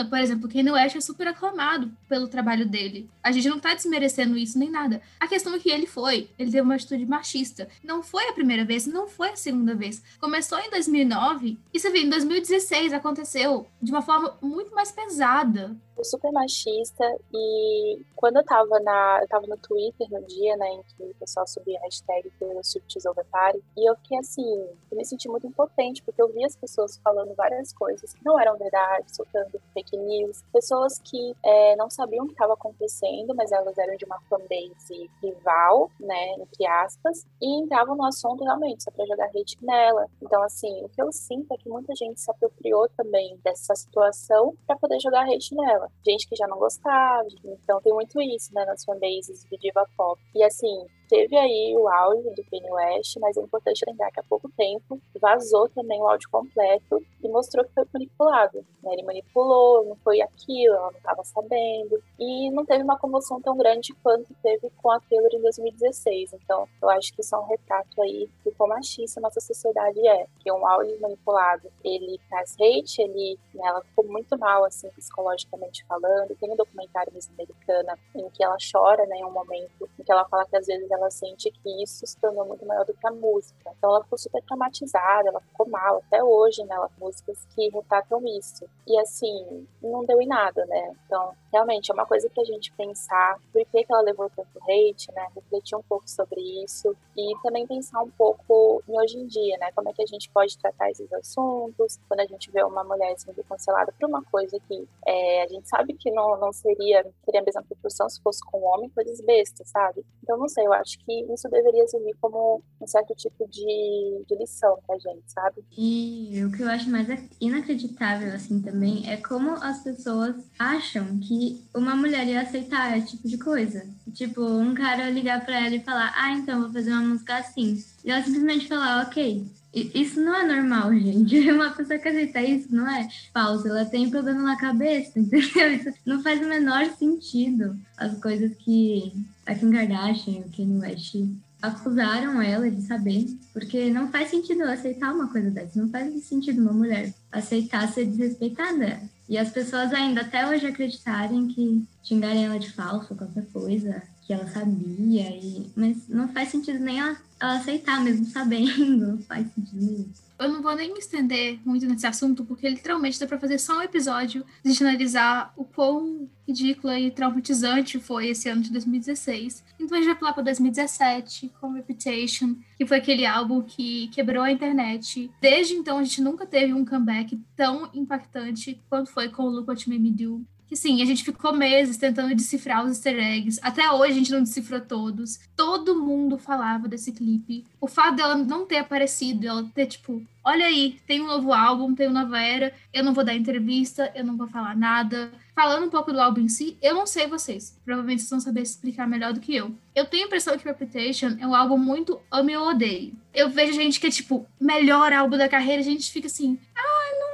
por exemplo, Kanye West é super aclamado pelo trabalho dele. A gente não tá desmerecendo isso nem nada. A questão é que ele foi, ele teve uma atitude machista. Não foi a primeira vez, não foi a segunda vez. Começou em 2009 e você vê, em 2016 aconteceu de uma forma muito mais pesada super machista e quando eu tava na eu tava no Twitter no dia, né, em que o pessoal subia a hashtag pelo Party, e eu fiquei assim, eu me senti muito impotente porque eu vi as pessoas falando várias coisas que não eram verdade, soltando fake news, pessoas que é, não sabiam o que estava acontecendo, mas elas eram de uma fanbase rival, né, entre aspas, e entravam no assunto realmente só para jogar hate nela. Então assim, o que eu sinto é que muita gente se apropriou também dessa situação para poder jogar hate nela gente que já não gostava. Então tem muito isso, né, nas fanbases de diva pop. E assim, teve aí o áudio do Kanye West, mas é importante lembrar que há pouco tempo vazou também o áudio completo e mostrou que foi manipulado. Né? Ele manipulou, não foi aquilo, ela não estava sabendo. E não teve uma comoção tão grande quanto teve com a Taylor em 2016. Então, eu acho que isso é um retrato aí do quão machista nossa sociedade é. Que um áudio manipulado, ele traz hate, ele, né, ela ficou muito mal, assim, psicologicamente falando. Tem um documentário Miss Americana em que ela chora, né, em um momento em que ela fala que às vezes ela sente que isso se tornou muito maior do que a música. Então ela ficou super traumatizada, ela ficou mal, até hoje, né? Músicas que retratam isso. E assim, não deu em nada, né? Então, realmente, é uma coisa pra gente pensar por que, que ela levou tanto hate, né? Refletir um pouco sobre isso e também pensar um pouco em hoje em dia, né? Como é que a gente pode tratar esses assuntos quando a gente vê uma mulher sendo cancelada por uma coisa que é, a gente sabe que não, não seria, teria a mesma proporção se fosse com um homem, coisas bestas, sabe? Então, não sei, eu acho que isso deveria servir como um certo tipo de, de lição pra gente, sabe? E o que eu acho mais inacreditável, assim, também, é como as pessoas acham que uma mulher ia aceitar esse tipo de coisa. Tipo, um cara ligar pra ela e falar, ah, então, vou fazer uma música assim. E ela simplesmente falar, ok. Isso não é normal, gente. Uma pessoa que aceita isso não é falso. Ela tem problema na cabeça, entendeu? Isso não faz o menor sentido. As coisas que a Kim Kardashian o Kanye West acusaram ela de saber, porque não faz sentido aceitar uma coisa dessa, não faz sentido uma mulher aceitar ser desrespeitada. E as pessoas ainda até hoje acreditarem que xingarem ela de falso, qualquer coisa, que ela sabia, e... mas não faz sentido nem ela, ela aceitar, mesmo sabendo, não faz sentido nenhum. Eu não vou nem me estender muito nesse assunto, porque literalmente dá pra fazer só um episódio de analisar o quão ridícula e traumatizante foi esse ano de 2016. Então a gente vai pular pra 2017, com Reputation, que foi aquele álbum que quebrou a internet. Desde então a gente nunca teve um comeback tão impactante quanto foi com o Look What You Made Me Do, Sim, a gente ficou meses tentando decifrar os easter eggs. Até hoje a gente não decifrou todos. Todo mundo falava desse clipe. O fato dela não ter aparecido, ela ter, tipo, olha aí, tem um novo álbum, tem uma nova era, eu não vou dar entrevista, eu não vou falar nada. Falando um pouco do álbum em si, eu não sei vocês. Provavelmente vocês vão saber explicar melhor do que eu. Eu tenho a impressão que Reputation é um álbum muito ame ou odeio. Eu vejo gente que é, tipo, melhor álbum da carreira, a gente fica assim, ah, não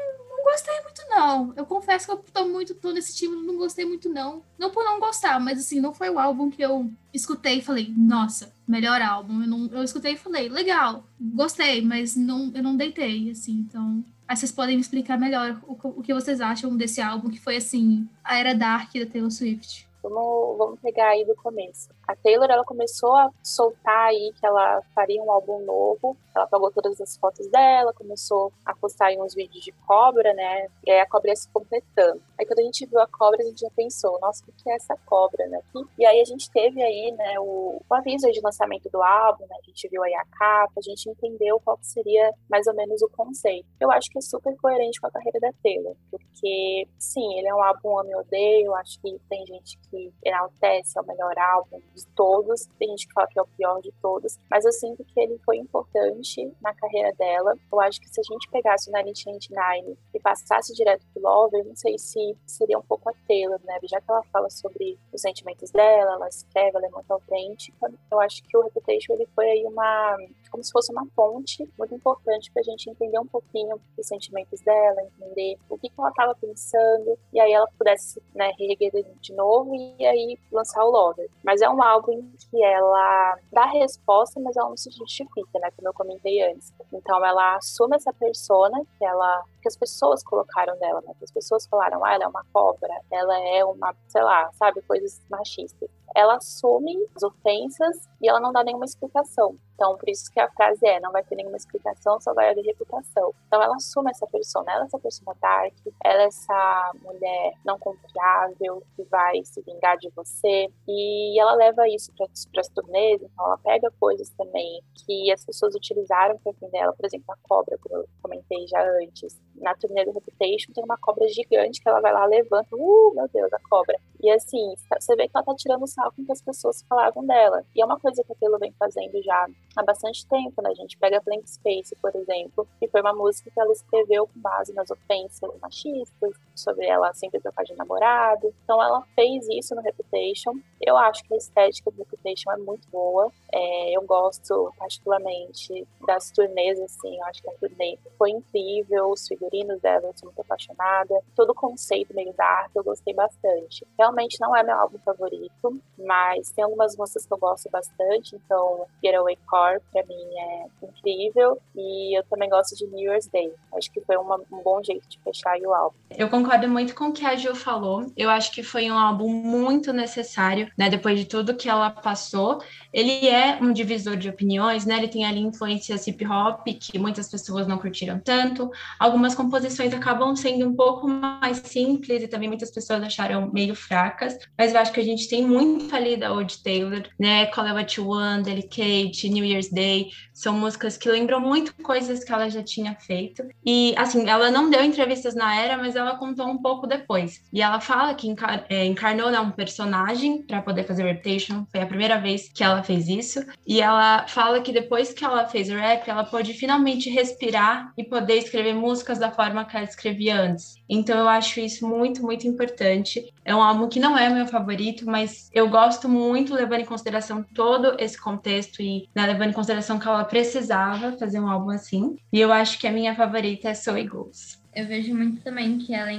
gostei muito não. Eu confesso que eu tô muito, tô nesse time, não gostei muito não. Não por não gostar, mas assim, não foi o álbum que eu escutei e falei, nossa, melhor álbum. Eu, não, eu escutei e falei, legal, gostei, mas não, eu não deitei, assim, então. Aí vocês podem me explicar melhor o, o que vocês acham desse álbum, que foi, assim, a era dark da Taylor Swift. Vamos, vamos pegar aí do começo. A Taylor, ela começou a soltar aí que ela faria um álbum novo. Ela pagou todas as fotos dela, começou a postar aí uns vídeos de cobra, né? E aí a cobra ia se completando. Aí quando a gente viu a cobra, a gente já pensou, nossa, o que é essa cobra, né? E aí a gente teve aí, né, o, o aviso de lançamento do álbum, né? A gente viu aí a capa, a gente entendeu qual seria mais ou menos o conceito. Eu acho que é super coerente com a carreira da Taylor, porque, sim, ele é um álbum ame odeio, eu acho que tem gente que enaltece, é o melhor álbum de todos, tem gente que fala que é o pior de todos, mas eu sinto que ele foi importante na carreira dela. Eu acho que se a gente pegasse o 1989 e passasse direto pro Love, eu não sei se seria um pouco a Taylor, né? Já que ela fala sobre os sentimentos dela, ela escreve, ela é muito autêntica. Eu acho que o Reputation ele foi aí uma como se fosse uma ponte muito importante para a gente entender um pouquinho os sentimentos dela, entender o que, que ela estava pensando, e aí ela pudesse né, reerguer de novo e aí lançar o Lover. Mas é um álbum que ela dá resposta, mas ela não se justifica, né? Como eu comentei antes. Então ela assume essa persona que ela que as pessoas colocaram dela, né? Que as pessoas falaram, ah, ela é uma cobra, ela é uma, sei lá, sabe, coisas machistas ela assume as ofensas e ela não dá nenhuma explicação. Então, por isso que a frase é: não vai ter nenhuma explicação, só vai haver reputação. Então, ela assume essa persona, ela é essa persona dark, ela é essa mulher não confiável que vai se vingar de você. E ela leva isso para as turnês, então ela pega coisas também que as pessoas utilizaram para fim dela, por exemplo, a cobra, como eu comentei já antes. Na turnê do Reputation tem uma cobra gigante que ela vai lá, levanta, uh, meu Deus, a cobra. E assim, você vê que ela tá tirando sarro com que as pessoas falavam dela. E é uma coisa que a Taylor vem fazendo já há bastante tempo, né? A gente pega Blank Space, por exemplo, que foi uma música que ela escreveu com base nas ofensas machistas, sobre ela sempre trocar de namorado. Então ela fez isso no Reputation. Eu acho que a estética do Reputation é muito boa. É, eu gosto particularmente das turnês, assim, eu acho que a turnê foi incrível, os figurinos dela, eu sou muito apaixonada. Todo o conceito meio dark, eu gostei bastante. Realmente não é meu álbum favorito, mas tem algumas músicas que eu gosto bastante, então Getaway Car pra mim é incrível e eu também gosto de New Year's Day. Acho que foi uma, um bom jeito de fechar o álbum. Eu concordo muito com o que a Gil falou. Eu acho que foi um álbum muito necessário, né? Depois de tudo que ela passou. Ele é um divisor de opiniões, né? Ele tem ali influências hip hop que muitas pessoas não curtiram tanto. Algumas composições acabam sendo um pouco mais simples e também muitas pessoas acharam meio fracas, mas eu acho que a gente tem muito ali da Old Taylor, né? Call It What You Want, Delicate, New Year's Day, são músicas que lembram muito coisas que ela já tinha feito. E, assim, ela não deu entrevistas na era, mas ela contou um pouco depois. E ela fala que encar é, encarnou né, um personagem para poder fazer Reputation, foi a primeira vez que ela fez isso. E ela fala que depois que ela fez rap, ela pôde finalmente respirar e poder escrever músicas da forma que ela escrevia antes. Então eu acho isso muito, muito importante. É um álbum que não é meu favorito, mas eu gosto muito, levando em consideração todo esse contexto e né, levando em consideração que ela precisava fazer um álbum assim. E eu acho que a minha favorita é So It Goes. Eu vejo muito também que ela,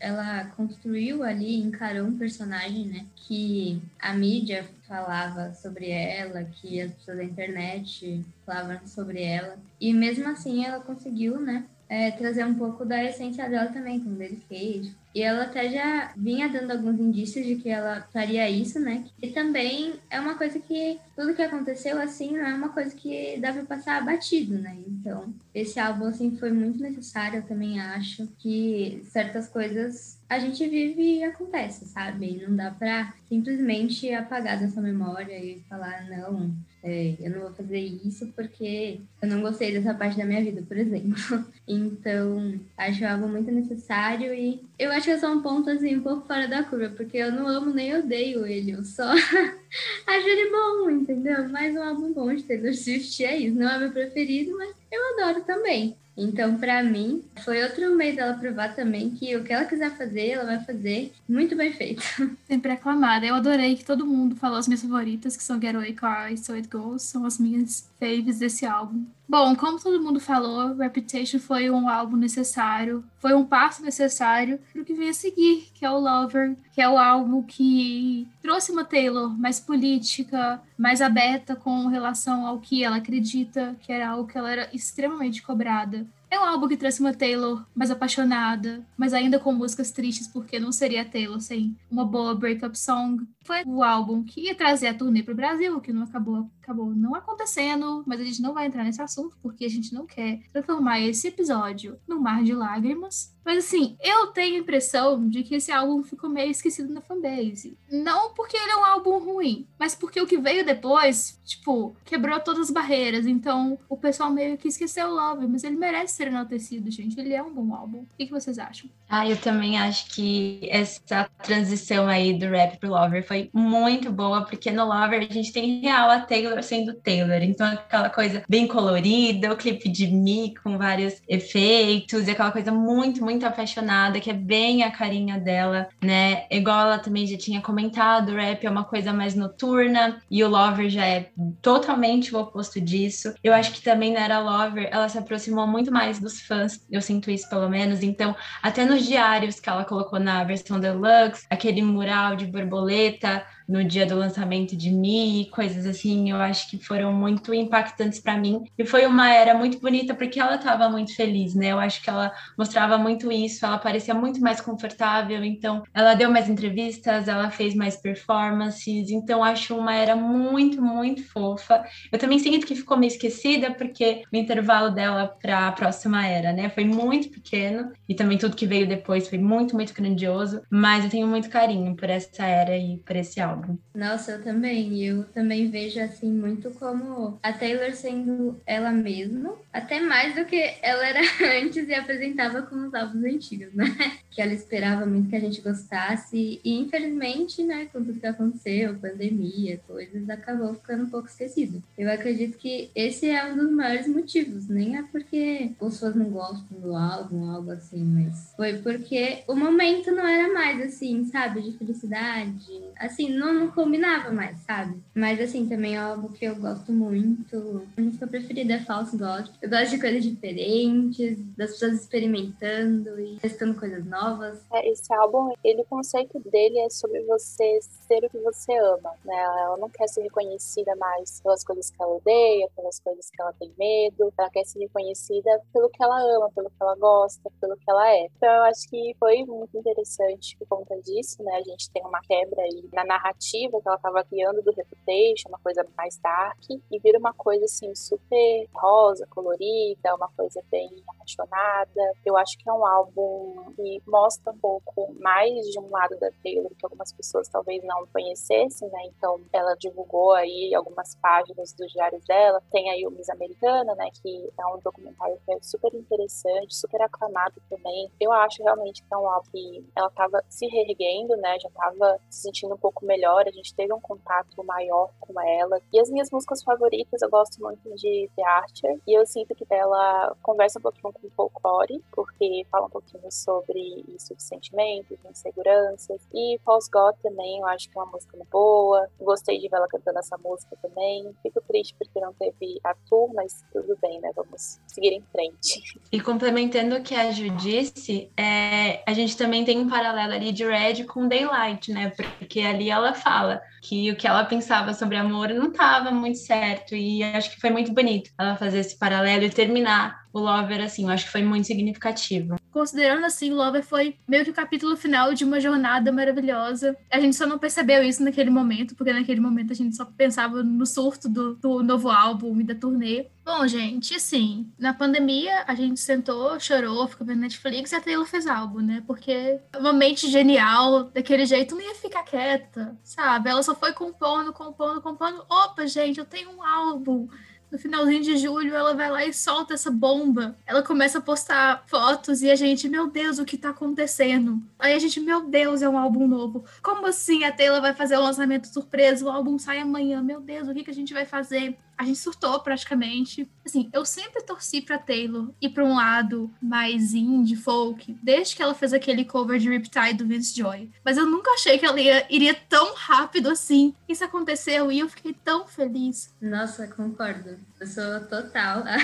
ela construiu ali, encarou um personagem, né? Que a mídia falava sobre ela, que as pessoas da internet falavam sobre ela. E mesmo assim ela conseguiu, né? É, trazer um pouco da essência dela também, como ele fez. E ela até já vinha dando alguns indícios de que ela faria isso, né? E também é uma coisa que tudo que aconteceu assim não é uma coisa que dá para passar batido, né? Então, esse álbum assim foi muito necessário, eu também acho que certas coisas a gente vive e acontece, sabe? Não dá para simplesmente apagar dessa memória e falar não, É, eu não vou fazer isso porque eu não gostei dessa parte da minha vida, por exemplo. Então, acho algo muito necessário e eu acho que é só um ponto assim, um pouco fora da curva, porque eu não amo nem odeio ele, eu só acho ele bom, entendeu? Mais um álbum bom de Taylor Swift é isso. Não é meu preferido, mas eu adoro também. Então, para mim, foi outro meio dela provar também que o que ela quiser fazer, ela vai fazer muito bem feito. Sempre aclamada. Eu adorei que todo mundo falou as minhas favoritas, que são Getaway Car e So It Goes, são as minhas faves desse álbum. Bom, como todo mundo falou, Reputation foi um álbum necessário, foi um passo necessário para o que vem a seguir, que é o Lover, que é o álbum que trouxe uma Taylor mais política, mais aberta com relação ao que ela acredita, que era algo que ela era extremamente cobrada. É um álbum que trouxe uma Taylor mais apaixonada, mas ainda com músicas tristes, porque não seria Taylor sem uma boa breakup song. Foi o álbum que ia trazer a turnê para o Brasil, que não acabou, acabou não acontecendo, mas a gente não vai entrar nesse assunto, porque a gente não quer transformar esse episódio num mar de lágrimas. Mas assim, eu tenho a impressão de que esse álbum ficou meio esquecido na fanbase. Não porque ele é um álbum ruim, mas porque o que veio depois, tipo, quebrou todas as barreiras. Então, o pessoal meio que esqueceu o Love, mas ele merece ser enaltecido, gente. Ele é um bom álbum. O que, vocês acham? Ah, eu também acho que essa transição aí do rap pro Lover foi muito boa, porque no Lover a gente tem real a Taylor sendo Taylor. Então, aquela coisa bem colorida, o clipe de Mi com vários efeitos, e aquela coisa muito, muito apaixonada, que é bem a carinha dela, né? Igual ela também já tinha comentado, o rap é uma coisa mais noturna e o Lover já é totalmente o oposto disso. Eu acho que também na era Lover ela se aproximou muito mais dos fãs, eu sinto isso pelo menos. Então, até nos diários que ela colocou na versão deluxe, aquele mural de borboleta, no dia do lançamento de Mi, coisas assim, eu acho que foram muito impactantes para mim. E foi uma era muito bonita porque ela estava muito feliz, né? Eu acho que ela mostrava muito isso, ela parecia muito mais confortável, então ela deu mais entrevistas, ela fez mais performances, então acho uma era muito, muito fofa. Eu também sinto que ficou meio esquecida porque o intervalo dela para a próxima era, né? Foi muito pequeno e também tudo que veio depois foi muito, muito grandioso, mas eu tenho muito carinho por essa era e por esse álbum. Nossa, eu também. Eu também vejo assim muito como a Taylor sendo ela mesma, até mais do que ela era antes e apresentava com os álbuns antigos, né? Que ela esperava muito que a gente gostasse e infelizmente, né, com tudo que aconteceu, pandemia, coisas, acabou ficando um pouco esquecido. Eu acredito que esse é um dos maiores motivos, nem é porque os fãs não gostam do álbum, algo assim, mas foi porque o momento não era mais assim, sabe, de felicidade. Assim, não não, não combinava mais, sabe? Mas assim, também é algo que eu gosto muito. A música preferida é False God. Eu gosto de coisas diferentes, das pessoas experimentando e testando coisas novas. É, esse álbum, ele, o conceito dele é sobre você ser o que você ama, né? Ela não quer ser reconhecida mais pelas coisas que ela odeia, pelas coisas que ela tem medo. Ela quer ser reconhecida pelo que ela ama, pelo que ela gosta, pelo que ela é. Então eu acho que foi muito interessante por conta disso, né? A gente tem uma quebra aí na narrativa narrativa que ela estava criando do Reputation, uma coisa mais dark, e vira uma coisa assim super rosa, colorida, uma coisa bem apaixonada. Eu acho que é um álbum que mostra um pouco mais de um lado da Taylor que algumas pessoas talvez não conhecessem, né? Então ela divulgou aí algumas páginas dos diários dela. Tem aí o Miss Americana, né? Que é um documentário que é super interessante, super aclamado também. Eu acho realmente que é um álbum que ela estava se reerguendo, né? Já estava se sentindo um pouco melhor melhor, a gente teve um contato maior com ela. E as minhas músicas favoritas, eu gosto muito de The Archer, e eu sinto que ela conversa um pouquinho com o folclore, porque fala um pouquinho sobre isso de sentimentos, de inseguranças. E False God também, eu acho que é uma música boa. Gostei de ver ela cantando essa música também. Fico triste porque não teve a tour, mas tudo bem, né? Vamos seguir em frente. E complementando o que a Ju disse, é, a gente também tem um paralelo ali de Red com Daylight, né? Porque ali ela fala que o que ela pensava sobre amor não estava muito certo e acho que foi muito bonito ela fazer esse paralelo e terminar o Lover, assim, eu acho que foi muito significativo. Considerando assim, o Lover foi meio que o capítulo final de uma jornada maravilhosa. A gente só não percebeu isso naquele momento, porque naquele momento a gente só pensava no surto do, do novo álbum e da turnê. Bom, gente, assim, na pandemia a gente sentou, chorou, ficou vendo Netflix e a Taylor fez álbum, né? Porque uma mente genial, daquele jeito, não ia ficar quieta, sabe? Ela só foi compondo, compondo, compondo. Opa, gente, eu tenho um álbum no finalzinho de julho, ela vai lá e solta essa bomba. Ela começa a postar fotos e a gente, meu Deus, o que tá acontecendo? Aí a gente, meu Deus, é um álbum novo. Como assim a Taylor vai fazer o lançamento surpresa? O álbum sai amanhã. Meu Deus, o que, que a gente vai fazer? A gente surtou praticamente. Assim, eu sempre torci pra Taylor ir pra um lado mais indie, folk, desde que ela fez aquele cover de Riptide do Vince Joy. Mas eu nunca achei que ela ia, iria tão rápido assim. Isso aconteceu e eu fiquei tão feliz. Nossa, concordo. Eu sou total a,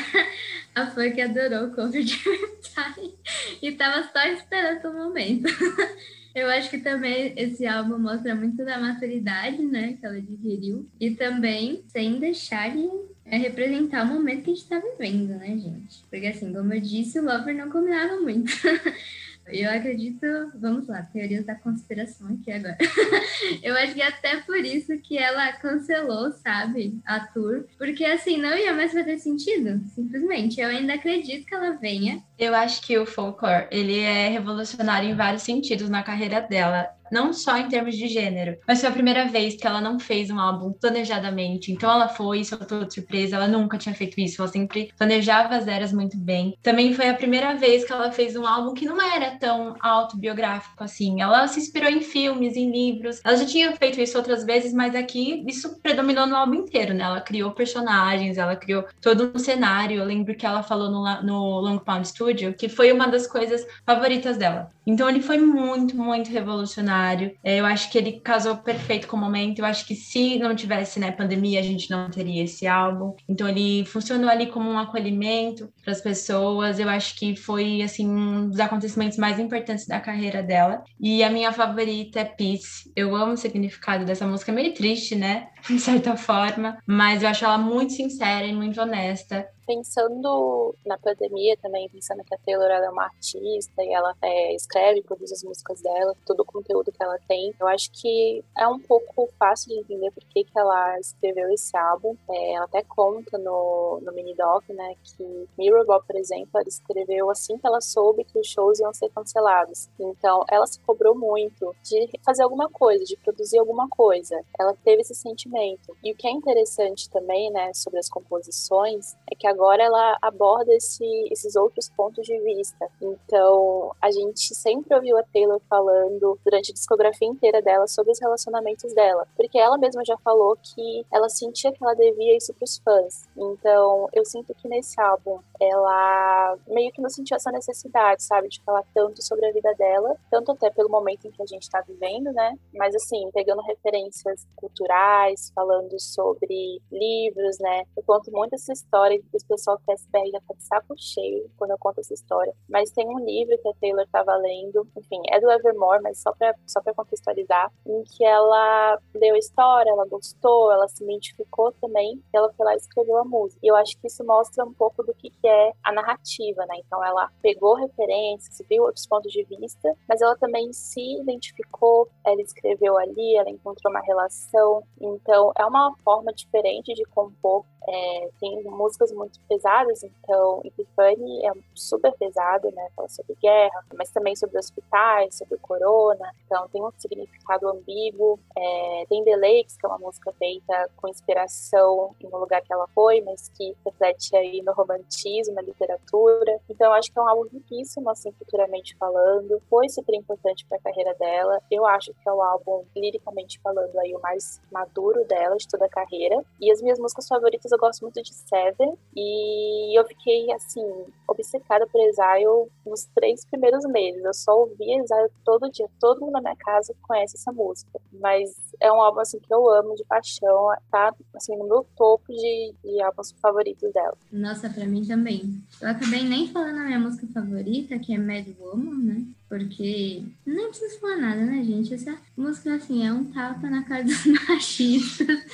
a fã que adorou o cover de Riptide e tava só esperando o momento. Eu acho que também esse álbum mostra muito da maturidade, né, que ela adquiriu. E também sem deixar de é, representar o momento que a gente tá vivendo, né, gente? Porque assim, como eu disse, o Lover não combinava muito. Eu acredito, vamos lá, teorias da conspiração aqui agora. eu acho que até por isso que ela cancelou, sabe, a tour, porque assim, não ia mais fazer sentido, simplesmente. Eu ainda acredito que ela venha. Eu acho que o folklore, ele é revolucionário em vários sentidos na carreira dela não só em termos de gênero, mas foi a primeira vez que ela não fez um álbum planejadamente. Então ela foi, soltou de surpresa, ela nunca tinha feito isso, ela sempre planejava as eras muito bem. Também foi a primeira vez que ela fez um álbum que não era tão autobiográfico assim. Ela se inspirou em filmes, em livros. Ela já tinha feito isso outras vezes, mas aqui isso predominou no álbum inteiro, né? Ela criou personagens, ela criou todo um cenário. Eu lembro que ela falou no, no Long Pound Studio que foi uma das coisas favoritas dela. Então ele foi muito, muito revolucionário. É, eu acho que ele casou perfeito com o momento. Eu acho que se não tivesse né, pandemia, a gente não teria esse álbum. Então ele funcionou ali como um acolhimento para as pessoas. Eu acho que foi assim um dos acontecimentos mais importantes da carreira dela. E a minha favorita é Peace. Eu amo o significado dessa música, é meio triste, né? De certa forma, mas eu acho ela muito sincera e muito honesta pensando na pandemia também, pensando que a Taylor é uma artista e ela é, escreve, produz as músicas dela, todo o conteúdo que ela tem, eu acho que é um pouco fácil de entender por que, que ela escreveu esse álbum. É, ela até conta no, no mini doc, né, que Mirrorball, por exemplo, ela escreveu assim que ela soube que os shows iam ser cancelados. Então, ela se cobrou muito de fazer alguma coisa, de produzir alguma coisa. Ela teve esse sentimento. E o que é interessante também, né, sobre as composições, é que a agora ela aborda esse, esses outros pontos de vista. Então, a gente sempre ouviu a Taylor falando durante a discografia inteira dela sobre os relacionamentos dela, porque ela mesma já falou que ela sentia que ela devia isso para os fãs. Então, eu sinto que nesse álbum ela meio que não sentiu essa necessidade, sabe, de falar tanto sobre a vida dela, tanto até pelo momento em que a gente está vivendo, né? Mas assim, pegando referências culturais, falando sobre livros, né? Eu conto muito essa história o pessoal do PSBR já tá de saco cheio quando eu conto essa história. Mas tem um livro que a Taylor tava lendo, enfim, é do Evermore, mas só para só pra contextualizar, em que ela leu a história, ela gostou, ela se identificou também, e ela foi lá e escreveu a música. E eu acho que isso mostra um pouco do que é a narrativa, né? Então ela pegou referências, viu outros pontos de vista, mas ela também se identificou, ela escreveu ali, ela encontrou uma relação. Então é uma forma diferente de compor é, tem músicas muito pesadas, então Epiphany é super pesado, né? Fala sobre guerra, mas também sobre hospitais, sobre corona, então tem um significado ambíguo. É, tem The Lakes, que é uma música feita com inspiração no lugar que ela foi, mas que reflete aí no romantismo, na literatura. Então eu acho que é um álbum riquíssimo, assim, futuramente falando. Foi super importante para a carreira dela. Eu acho que é o álbum, liricamente falando, aí o mais maduro dela de toda a carreira. E as minhas músicas favoritas eu gosto muito de Seven e eu fiquei, assim, obcecada por Exile nos três primeiros meses. Eu só ouvia Exile todo dia, todo mundo na minha casa conhece essa música. Mas é um álbum, assim, que eu amo de paixão, tá, assim, no meu topo de, de álbuns favoritos dela. Nossa, pra mim também. Eu acabei nem falando a minha música favorita, que é Mad Woman, né? Porque não precisa falar nada, né, gente? Essa música, assim, é um tapa na cara dos machistas.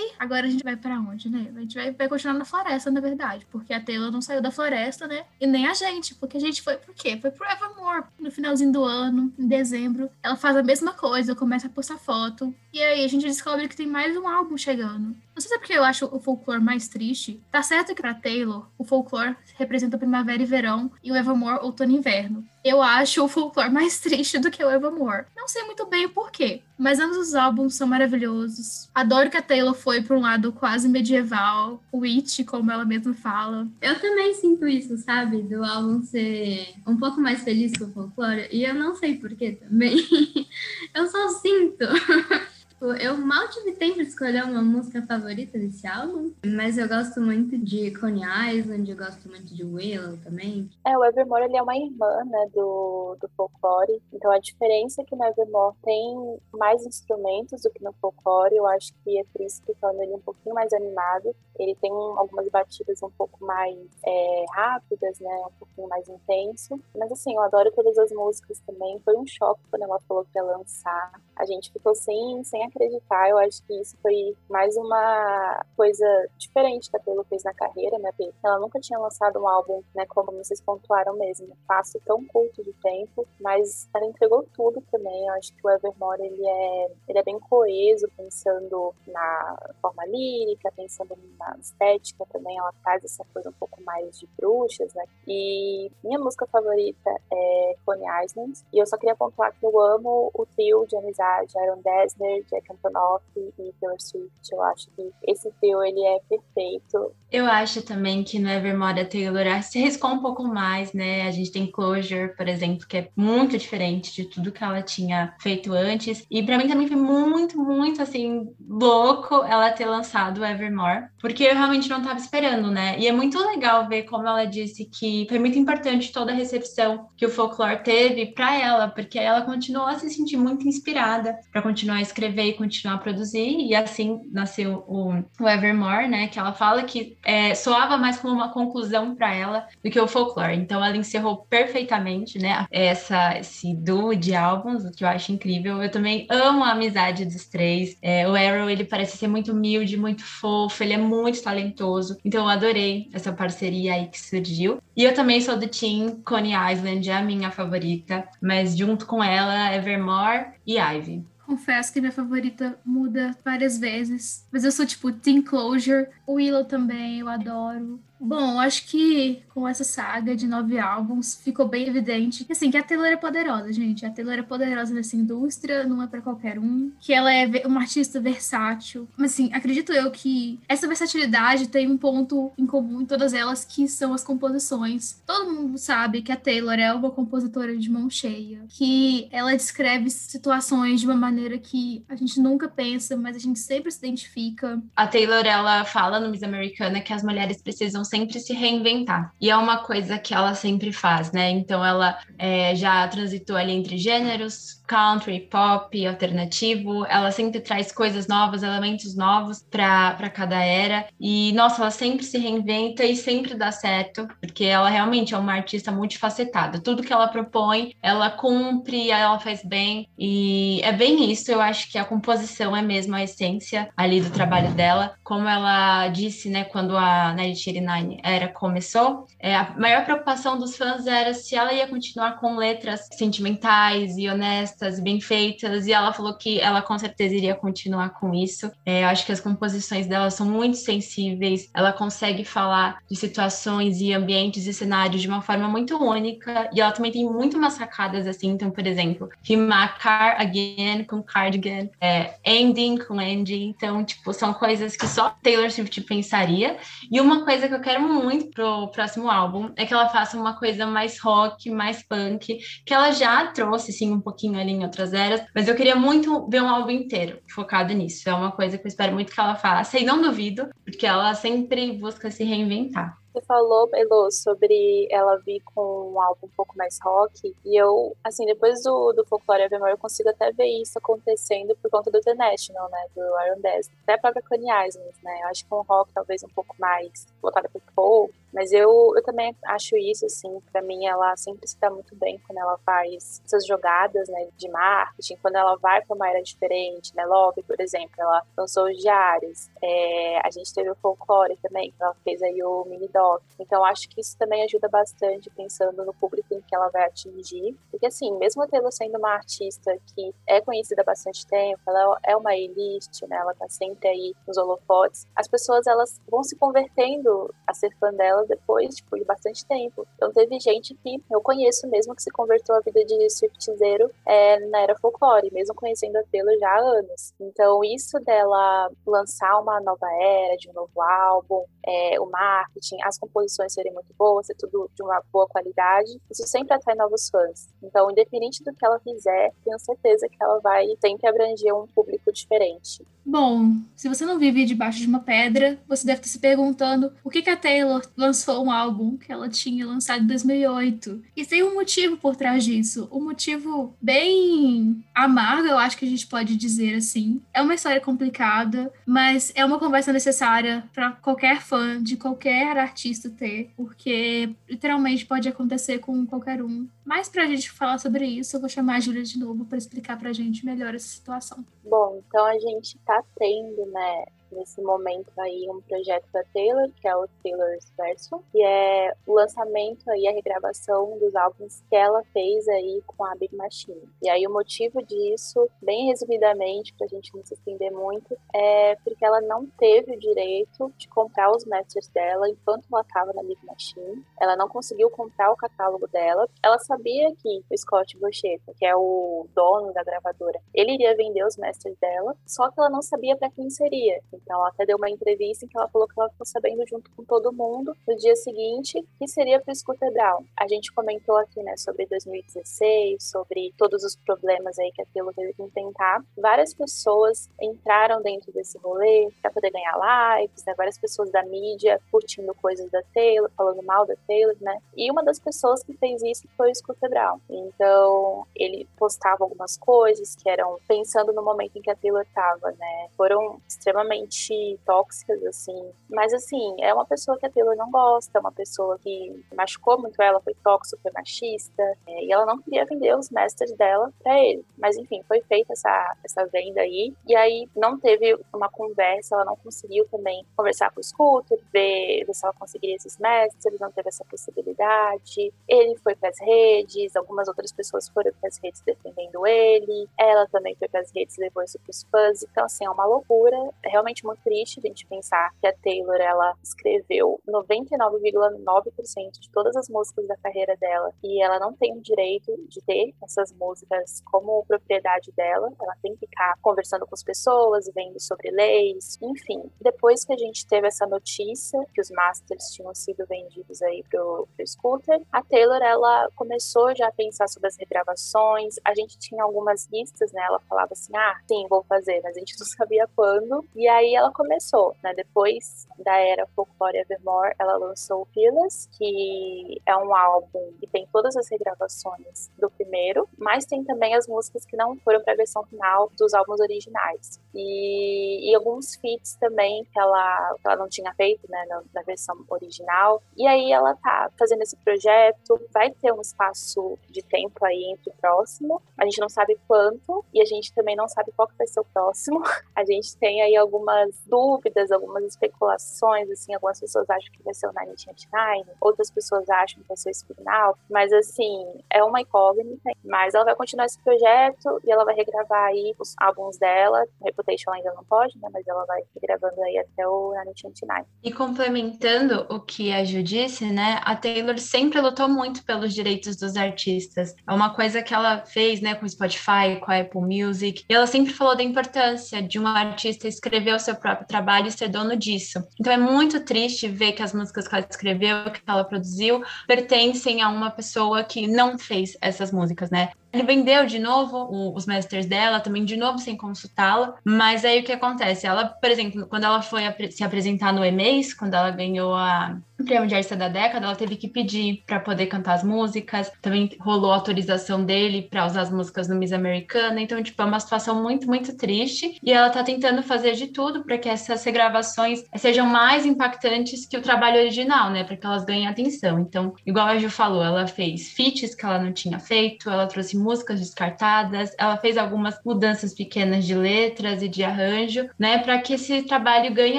E agora a gente vai para onde, né? A gente vai, vai continuar na floresta, na verdade, porque a Taylor não saiu da floresta, né? E nem a gente, porque a gente foi por quê? Foi pro Evermore no finalzinho do ano, em dezembro. Ela faz a mesma coisa, começa a postar foto. E aí a gente descobre que tem mais um álbum chegando. Não sei se é porque eu acho o folclore mais triste. Tá certo que pra Taylor, o folclore representa primavera e verão e o Evermore outono e inverno. Eu acho o folclore mais triste do que o Evermore. Não sei muito bem o porquê, mas ambos os álbuns são maravilhosos. Adoro que a Taylor foi para um lado quase medieval, witch, como ela mesma fala. Eu também sinto isso, sabe? Do álbum ser um pouco mais feliz que o folclore. E eu não sei porquê também. eu só sinto. Tipo, eu mal tive tempo de escolher uma música favorita desse álbum, mas eu gosto muito de Coney Island, eu gosto muito de Willow também. É, o Evermore ele é uma irmã, né, do, do folclore, então a diferença é que no Evermore tem mais instrumentos do que no folclore, eu acho que é por isso que torna ele um pouquinho mais animado, ele tem algumas batidas um pouco mais é, rápidas, né, um pouquinho mais intenso, mas assim, eu adoro todas as músicas também, foi um choque quando ela falou que ia lançar, a gente ficou sem, sem acreditar. Eu acho que isso foi mais uma coisa diferente que a Taylor fez na carreira, né? Porque ela nunca tinha lançado um álbum, né? Como vocês pontuaram mesmo, passo tão curto de tempo, mas ela entregou tudo também. Eu acho que o Evermore ele é, ele é bem coeso, pensando na forma lírica, pensando na estética também. Ela traz essa coisa um pouco mais de bruxas, né? E minha música favorita é Coney Island. E eu só queria pontuar que eu amo o trio de amizade Aaron Dessner, Jack Antonoff e Taylor Swift. Eu acho que esse trio ele é perfeito. Eu acho também que no Evermore a Taylor se arriscou um pouco mais, né? A gente tem Closure, por exemplo, que é muito diferente de tudo que ela tinha feito antes. E para mim também foi muito, muito assim, louco ela ter lançado o Evermore, porque eu realmente não estava esperando, né? E é muito legal ver como ela disse que foi muito importante toda a recepção que o folklore teve para ela, porque ela continuou a se sentir muito inspirada para continuar a escrever e continuar a produzir, e assim nasceu o, o Evermore, né? Que ela fala que é, soava mais como uma conclusão para ela do que o folklore. Então ela encerrou perfeitamente, né? Essa, esse duo de álbuns, o que eu acho incrível. Eu também amo a amizade dos três. É, o Arrow, ele parece ser muito humilde, muito fofo, ele é muito talentoso. Então eu adorei essa parceria aí que surgiu. E eu também sou do Team Coney Island, é a minha favorita, mas junto com ela, Evermore e Ivy. Confesso que minha favorita muda várias vezes. Mas eu sou tipo Team Closure. O Willow também, eu adoro. Bom, acho que com essa saga de nove álbuns ficou bem evidente que, assim, que a Taylor é poderosa, gente. A Taylor é poderosa nessa indústria, não é para qualquer um. Que ela é uma artista versátil. Mas, assim, acredito eu que essa versatilidade tem um ponto em comum em todas elas, que são as composições. Todo mundo sabe que a Taylor é uma compositora de mão cheia, que ela descreve situações de uma maneira que a gente nunca pensa, mas a gente sempre se identifica. A Taylor, ela fala no Miss Americana que as mulheres precisam sempre se reinventar. E é uma coisa que ela sempre faz, né? Então ela é, já transitou ali entre gêneros, country, pop, alternativo. Ela sempre traz coisas novas, elementos novos para cada era. E, nossa, ela sempre se reinventa e sempre dá certo, porque ela realmente é uma artista multifacetada. Tudo que ela propõe, ela cumpre, ela faz bem. E é bem isso. Eu acho que a composição é mesmo a essência ali do trabalho dela. Como ela disse, né, quando a 1989 era começou, é, a maior preocupação dos fãs era se ela ia continuar com letras sentimentais e honestas, bem feitas, e ela falou que ela com certeza iria continuar com isso. É, eu acho que as composições dela são muito sensíveis, ela consegue falar de situações e ambientes e cenários de uma forma muito única, e ela também tem muito umas sacadas assim, então, por exemplo, rimar car again com cardigan, é, ending com ending, então, tipo, são coisas que só Taylor Swift pensaria, e uma coisa que eu quero muito pro próximo álbum é que ela faça uma coisa mais rock, mais punk, que ela já trouxe, sim, um pouquinho ali em outras eras, mas eu queria muito ver um álbum inteiro focado nisso. É uma coisa que eu espero muito que ela faça, e não duvido, porque ela sempre busca se reinventar. Você falou, Elo, sobre ela vir com um álbum um pouco mais rock, e eu, assim, depois do, do Folklore Evermore, eu consigo até ver isso acontecendo por conta do The National, né, do Iron Dance, até a própria Coney Island, né, eu acho que um rock talvez um pouco mais voltado pro folk, Mas eu, eu também acho isso, assim, para mim ela sempre se dá muito bem quando ela faz essas jogadas, né, de marketing, quando ela vai para uma era diferente, né, Love, por exemplo, ela lançou os diários, é, a gente teve o folclore também, que ela fez aí o mini doc, então acho que isso também ajuda bastante pensando no público em que ela vai atingir, porque assim, mesmo Taylor sendo uma artista que é conhecida há bastante tempo, ela é uma elite, né, ela tá sempre aí nos holofotes, as pessoas elas vão se convertendo a ser fã dela depois, tipo, de bastante tempo. Então teve gente que eu conheço mesmo que se converteu à vida de stripteaseiro é, na era folclore, mesmo conhecendo a Taylor já há anos. Então isso dela lançar uma nova era, de um novo álbum, é, o marketing, as composições serem muito boas, ser tudo de uma boa qualidade, isso sempre atrai novos fãs. Então, independente do que ela fizer, tenho certeza que ela vai sempre abranger um público diferente. Bom, se você não vive debaixo de uma pedra, você deve estar se perguntando por que, que a Taylor lançou um álbum que ela tinha lançado em 2008. E tem um motivo por trás disso. Um motivo bem amargo, eu acho que a gente pode dizer assim. É uma história complicada, mas é uma conversa necessária para qualquer fã de qualquer artista ter, porque literalmente pode acontecer com qualquer um. Mas para a gente falar sobre isso, eu vou chamar a Júlia de novo para explicar para a gente melhor essa situação. Bom, então a gente está tendo, né, nesse momento aí um projeto da Taylor, que é o Taylor's Version, que é o lançamento aí, a regravação dos álbuns que ela fez aí com a Big Machine. E aí o motivo disso, bem resumidamente, pra gente não se estender muito, é porque ela não teve o direito de comprar os masters dela enquanto ela estava na Big Machine. Ela não conseguiu comprar o catálogo dela. Ela sabia que o Scott Bochetta, que é o dono da gravadora, ele iria vender os masters dela, só que ela não sabia para quem seria. Então, ela até deu uma entrevista em que ela falou que ela ficou sabendo junto com todo mundo no dia seguinte que seria para o Scooter Brown. A gente comentou aqui, né, sobre 2016, sobre todos os problemas aí que a Taylor teve que tentar. Várias pessoas entraram dentro desse rolê para poder ganhar likes, né? Várias pessoas da mídia curtindo coisas da Taylor, falando mal da Taylor, né? E uma das pessoas que fez isso foi o Scooter Brown. Então, ele postava algumas coisas que eram pensando no momento em que a Taylor estava, né? Foram extremamente extremamente tóxicas, assim. Mas, assim, é uma pessoa que a Taylor não gosta, é uma pessoa que machucou muito ela, foi tóxica, foi machista, é, e ela não queria vender os masters dela para ele. Mas, enfim, foi feita essa, essa venda aí, e aí não teve uma conversa, ela não conseguiu também conversar com o Scooter, ver, se ela conseguiria esses masters, não teve essa possibilidade. Ele foi para as redes, algumas outras pessoas foram para as redes defendendo ele, ela também foi para as redes, levou isso para os fãs. Então, assim, é uma loucura. Realmente muito triste a gente pensar que a Taylor ela escreveu 99,9% de todas as músicas da carreira dela e ela não tem o direito de ter essas músicas como propriedade dela. Ela tem que ficar conversando com as pessoas, vendo sobre leis, enfim. Depois que a gente teve essa notícia que os masters tinham sido vendidos aí pro, pro Scooter, a Taylor ela começou já a pensar sobre as regravações. A gente tinha algumas listas, né? Ela falava assim: "Ah, sim, vou fazer", mas a gente não sabia quando. E aí ela começou, né? Depois da era Folklore Evermore, ela lançou Fearless, que é um álbum que tem todas as regravações do primeiro, mas tem também as músicas que não foram para a versão final dos álbuns originais. E, e alguns feats também que ela, que ela não tinha feito, né, na, na versão original. E aí ela tá fazendo esse projeto, vai ter um espaço de tempo aí entre o próximo. A gente não sabe quanto e a gente também não sabe qual que vai ser o próximo. A gente tem aí algum algumas dúvidas, algumas especulações, assim, algumas pessoas acham que vai ser o 1989, outras pessoas acham que vai ser o Spinal, mas assim, é uma incógnita, mas ela vai continuar esse projeto e ela vai regravar aí os álbuns dela, Reputation ainda não pode, né, mas ela vai regravando aí até o 1989. E complementando o que a Ju disse, né, a Taylor sempre lutou muito pelos direitos dos artistas. É uma coisa que ela fez, né, com o Spotify, com a Apple Music, e ela sempre falou da importância de um artista escrever escrever o seu próprio trabalho e ser dono disso. Então é muito triste ver que as músicas que ela escreveu, que ela produziu, pertencem a uma pessoa que não fez essas músicas, né? Ele vendeu de novo o, os masters dela, também de novo sem consultá-la. Mas aí o que acontece? Ela, por exemplo, quando ela foi se apresentar no EMEIS, quando ela ganhou a, prêmio de artista da década, ela teve que pedir para poder cantar as músicas. Também rolou autorização dele para usar as músicas no Miss Americana. Então, tipo, é uma situação muito, muito triste. E ela tá tentando fazer de tudo para que essas regravações sejam mais impactantes que o trabalho original, né? Para que elas ganhem atenção. Então, igual a Ju falou, ela fez feats que ela não tinha feito, ela trouxe músicas descartadas, ela fez algumas mudanças pequenas de letras e de arranjo, né? Para que esse trabalho ganhe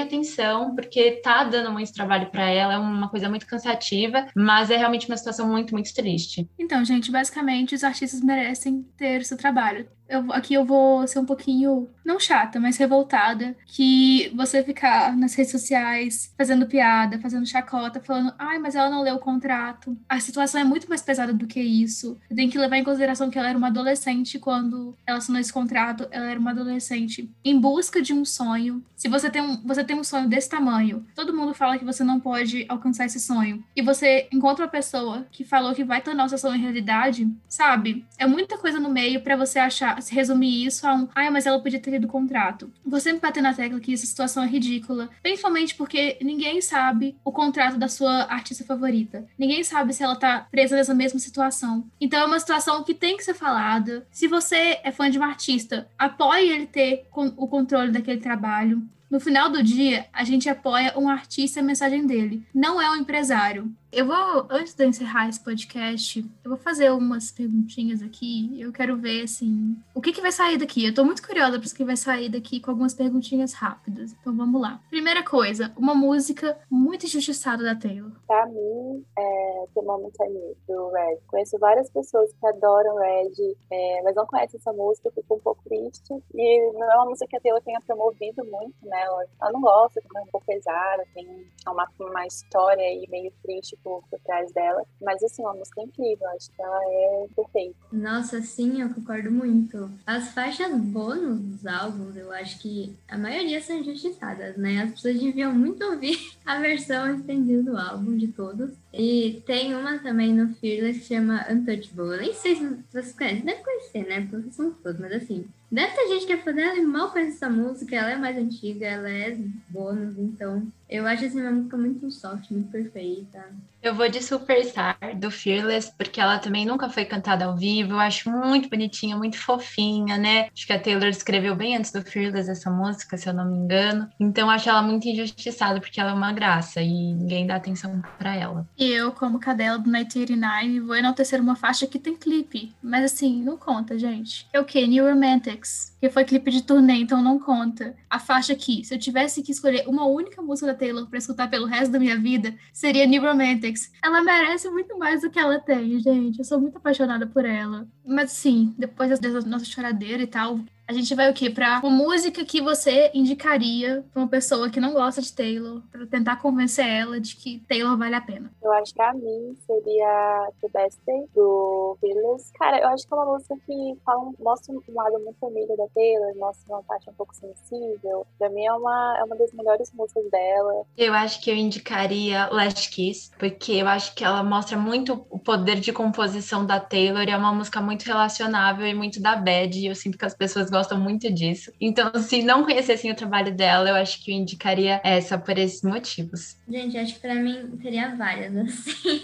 atenção, porque tá dando muito trabalho para ela, é uma coisa muito cansativa, mas é realmente uma situação muito, muito triste. Então, gente, basicamente os artistas merecem ter seu trabalho eu, aqui eu vou ser um pouquinho, não chata, mas revoltada, que você ficar nas redes sociais fazendo piada, fazendo chacota, falando, ai, mas ela não leu o contrato. A situação é muito mais pesada do que isso. Tem que levar em consideração que ela era uma adolescente quando ela assinou esse contrato, ela era uma adolescente em busca de um sonho. Se você tem um, você tem um sonho desse tamanho, todo mundo fala que você não pode alcançar esse sonho, e você encontra uma pessoa que falou que vai tornar o seu sonho realidade, sabe? É muita coisa no meio para você achar se resumir isso a um, ai, mas ela podia ter lido o contrato. Vou sempre bater na tecla que essa situação é ridícula, principalmente porque ninguém sabe o contrato da sua artista favorita. Ninguém sabe se ela tá presa nessa mesma situação. Então é uma situação que tem que ser falada. Se você é fã de um artista, apoie ele ter o controle daquele trabalho. No final do dia, a gente apoia um artista e a mensagem dele, não é um empresário. Eu vou, antes de encerrar esse podcast, eu vou fazer umas perguntinhas aqui. Eu quero ver, assim, o que, que vai sair daqui. Eu tô muito curiosa para o que vai sair daqui com algumas perguntinhas rápidas. Então vamos lá. Primeira coisa, uma música muito injustiçada da Taylor. Pra mim, é The Moment I Knew, do Red. Conheço várias pessoas que adoram Red, é, mas não conhecem essa música, eu fico um pouco triste. E não é uma música que a Taylor tenha promovido muito, né? Ela, ela não gosta, é um pouco pesada, tem uma, uma história aí meio triste por trás dela. Mas, assim, uma música incrível. Acho que ela é perfeita. Nossa, sim, eu concordo muito. As faixas bônus dos álbuns, eu acho que a maioria são injustiçadas, né? As pessoas deviam muito ouvir a versão estendida do álbum de todos. E tem uma também no Fearless que chama Untouchable. Eu nem sei se vocês conhecem, deve conhecer, né? Porque vocês são todos, mas assim, Deve ter gente que é fã dela e mal conhece essa música, ela é mais antiga, ela é bônus, então eu acho assim uma música muito soft, muito perfeita. Eu vou de Superstar, do Fearless, porque ela também nunca foi cantada ao vivo. Eu acho muito bonitinha, muito fofinha, né? Acho que a Taylor escreveu bem antes do Fearless essa música, se eu não me engano. Então acho ela muito injustiçada, porque ela é uma graça e ninguém dá atenção para ela. E eu, como cadela do 1989, vou enaltecer uma faixa que tem clipe. Mas assim, não conta, gente. É o que? New Romantics, que foi clipe de turnê, então não conta. A faixa aqui, se eu tivesse que escolher uma única música da Taylor para escutar pelo resto da minha vida, seria New Romantics ela merece muito mais do que ela tem, gente. Eu sou muito apaixonada por ela. Mas sim, depois dessa nossa choradeira e tal, a gente vai o quê? Pra uma música que você indicaria pra uma pessoa que não gosta de Taylor, pra tentar convencer ela de que Taylor vale a pena. Eu acho que pra mim seria The Best Day, do Fearless. Cara, eu acho que é uma música que fala, mostra um lado muito família da Taylor, mostra uma parte um pouco sensível. Pra mim é uma, é uma das melhores músicas dela. Eu acho que eu indicaria Last Kiss, porque eu acho que ela mostra muito o poder de composição da Taylor e é uma música muito relacionável e muito da bad. E eu sinto que as pessoas gostam gostam muito disso. Então, se não conhecessem o trabalho dela, eu acho que eu indicaria essa por esses motivos. Gente, acho que para mim teria várias, assim.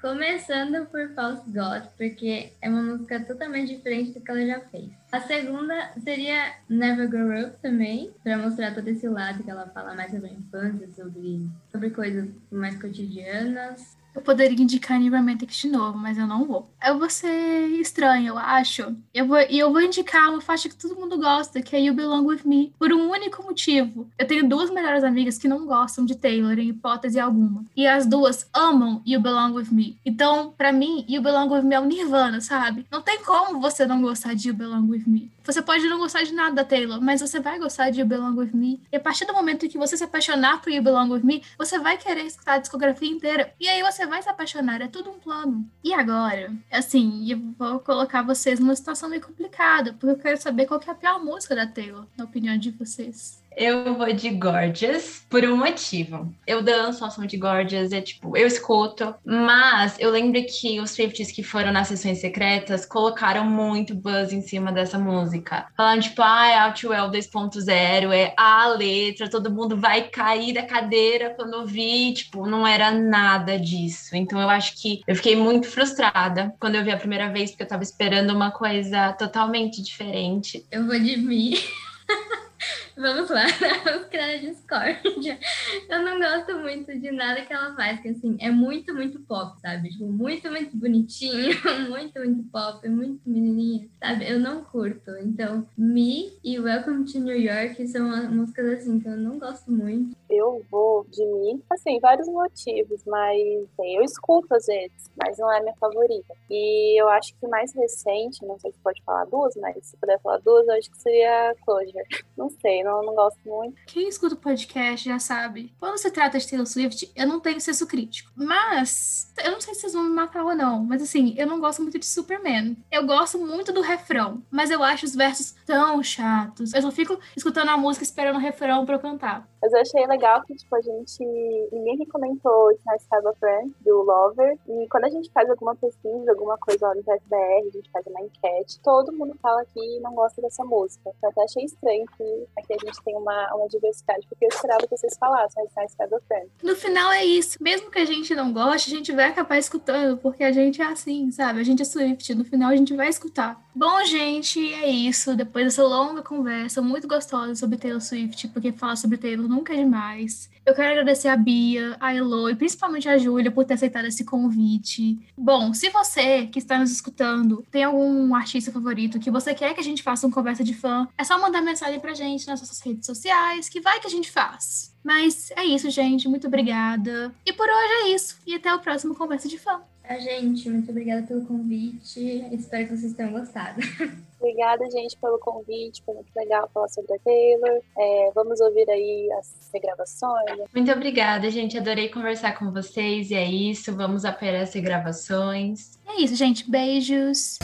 Começando por False God, porque é uma música totalmente diferente do que ela já fez. A segunda seria Never Grow Up também, para mostrar todo esse lado que ela fala mais sobre a infância, sobre, sobre coisas mais cotidianas. Eu poderia indicar New Romantics de novo, mas eu não vou. Eu vou ser estranha, eu acho. Eu vou, e eu vou indicar uma faixa que todo mundo gosta, que é You Belong With Me, por um único motivo. Eu tenho duas melhores amigas que não gostam de Taylor, em hipótese alguma. E as duas amam You Belong With Me. Então, para mim, You Belong With Me é o Nirvana, sabe? Não tem como você não gostar de You Belong With Me. Você pode não gostar de nada da Taylor, mas você vai gostar de You Belong With Me. E a partir do momento que você se apaixonar por You Belong With Me, você vai querer escutar a discografia inteira. E aí você vai se apaixonar. É tudo um plano. E agora, assim, eu vou colocar vocês numa situação meio complicada, porque eu quero saber qual que é a pior música da Taylor, na opinião de vocês. Eu vou de Gorgeous por um motivo. Eu danço a som de Gorgeous, é tipo, eu escuto, mas eu lembro que os Swifties que foram nas sessões secretas colocaram muito buzz em cima dessa música. Falando, tipo, ah, é Outwell 2.0, é a letra, todo mundo vai cair da cadeira quando ouvir, tipo, não era nada disso. Então eu acho que eu fiquei muito frustrada quando eu vi a primeira vez, porque eu tava esperando uma coisa totalmente diferente. Eu vou de mim. Vamos lá, vamos criar discórdia. Eu não gosto muito de nada que ela faz, que assim, é muito, muito pop, sabe? Tipo, muito, muito bonitinho, muito, muito pop, muito menininha, sabe? Eu não curto. Então, Me e Welcome to New York são músicas assim que eu não gosto muito. Eu vou de Me, assim, vários motivos, mas assim, eu escuto às vezes, mas não é a minha favorita. E eu acho que mais recente, não sei se pode falar duas, mas se puder falar duas, eu acho que seria Closure. Não sei, não, não gosto muito. Quem escuta o podcast já sabe. Quando se trata de Taylor Swift, eu não tenho senso crítico. Mas, eu não sei se vocês vão me matar ou não, mas assim, eu não gosto muito de Superman. Eu gosto muito do refrão, mas eu acho os versos tão chatos. Eu só fico escutando a música esperando o refrão pra eu cantar. Mas eu achei legal que, tipo, a gente. Ninguém que comentou Nice Have Friend, do Lover. E quando a gente faz alguma pesquisa, alguma coisa lá no PSBR, a gente faz uma enquete, todo mundo fala que não gosta dessa música. Eu até achei estranho que aqui a gente tem uma, uma diversidade, porque eu esperava que vocês falassem Nice Have Friend. No final é isso. Mesmo que a gente não goste, a gente vai acabar escutando, porque a gente é assim, sabe? A gente é Swift. No final a gente vai escutar. Bom, gente, é isso. Depois dessa longa conversa muito gostosa sobre Taylor Swift, porque falar sobre Taylor nunca é demais. Eu quero agradecer a Bia, a Elo e principalmente a Júlia por ter aceitado esse convite. Bom, se você que está nos escutando tem algum artista favorito que você quer que a gente faça uma conversa de fã, é só mandar mensagem pra gente nas nossas redes sociais, que vai que a gente faz. Mas é isso, gente. Muito obrigada. E por hoje é isso. E até o próximo Conversa de Fã. A gente, muito obrigada pelo convite. Espero que vocês tenham gostado. Obrigada, gente, pelo convite. Foi muito legal falar sobre a Taylor. É, vamos ouvir aí as regravações. Muito obrigada, gente. Adorei conversar com vocês. E é isso. Vamos apoiar as regravações. É isso, gente. Beijos.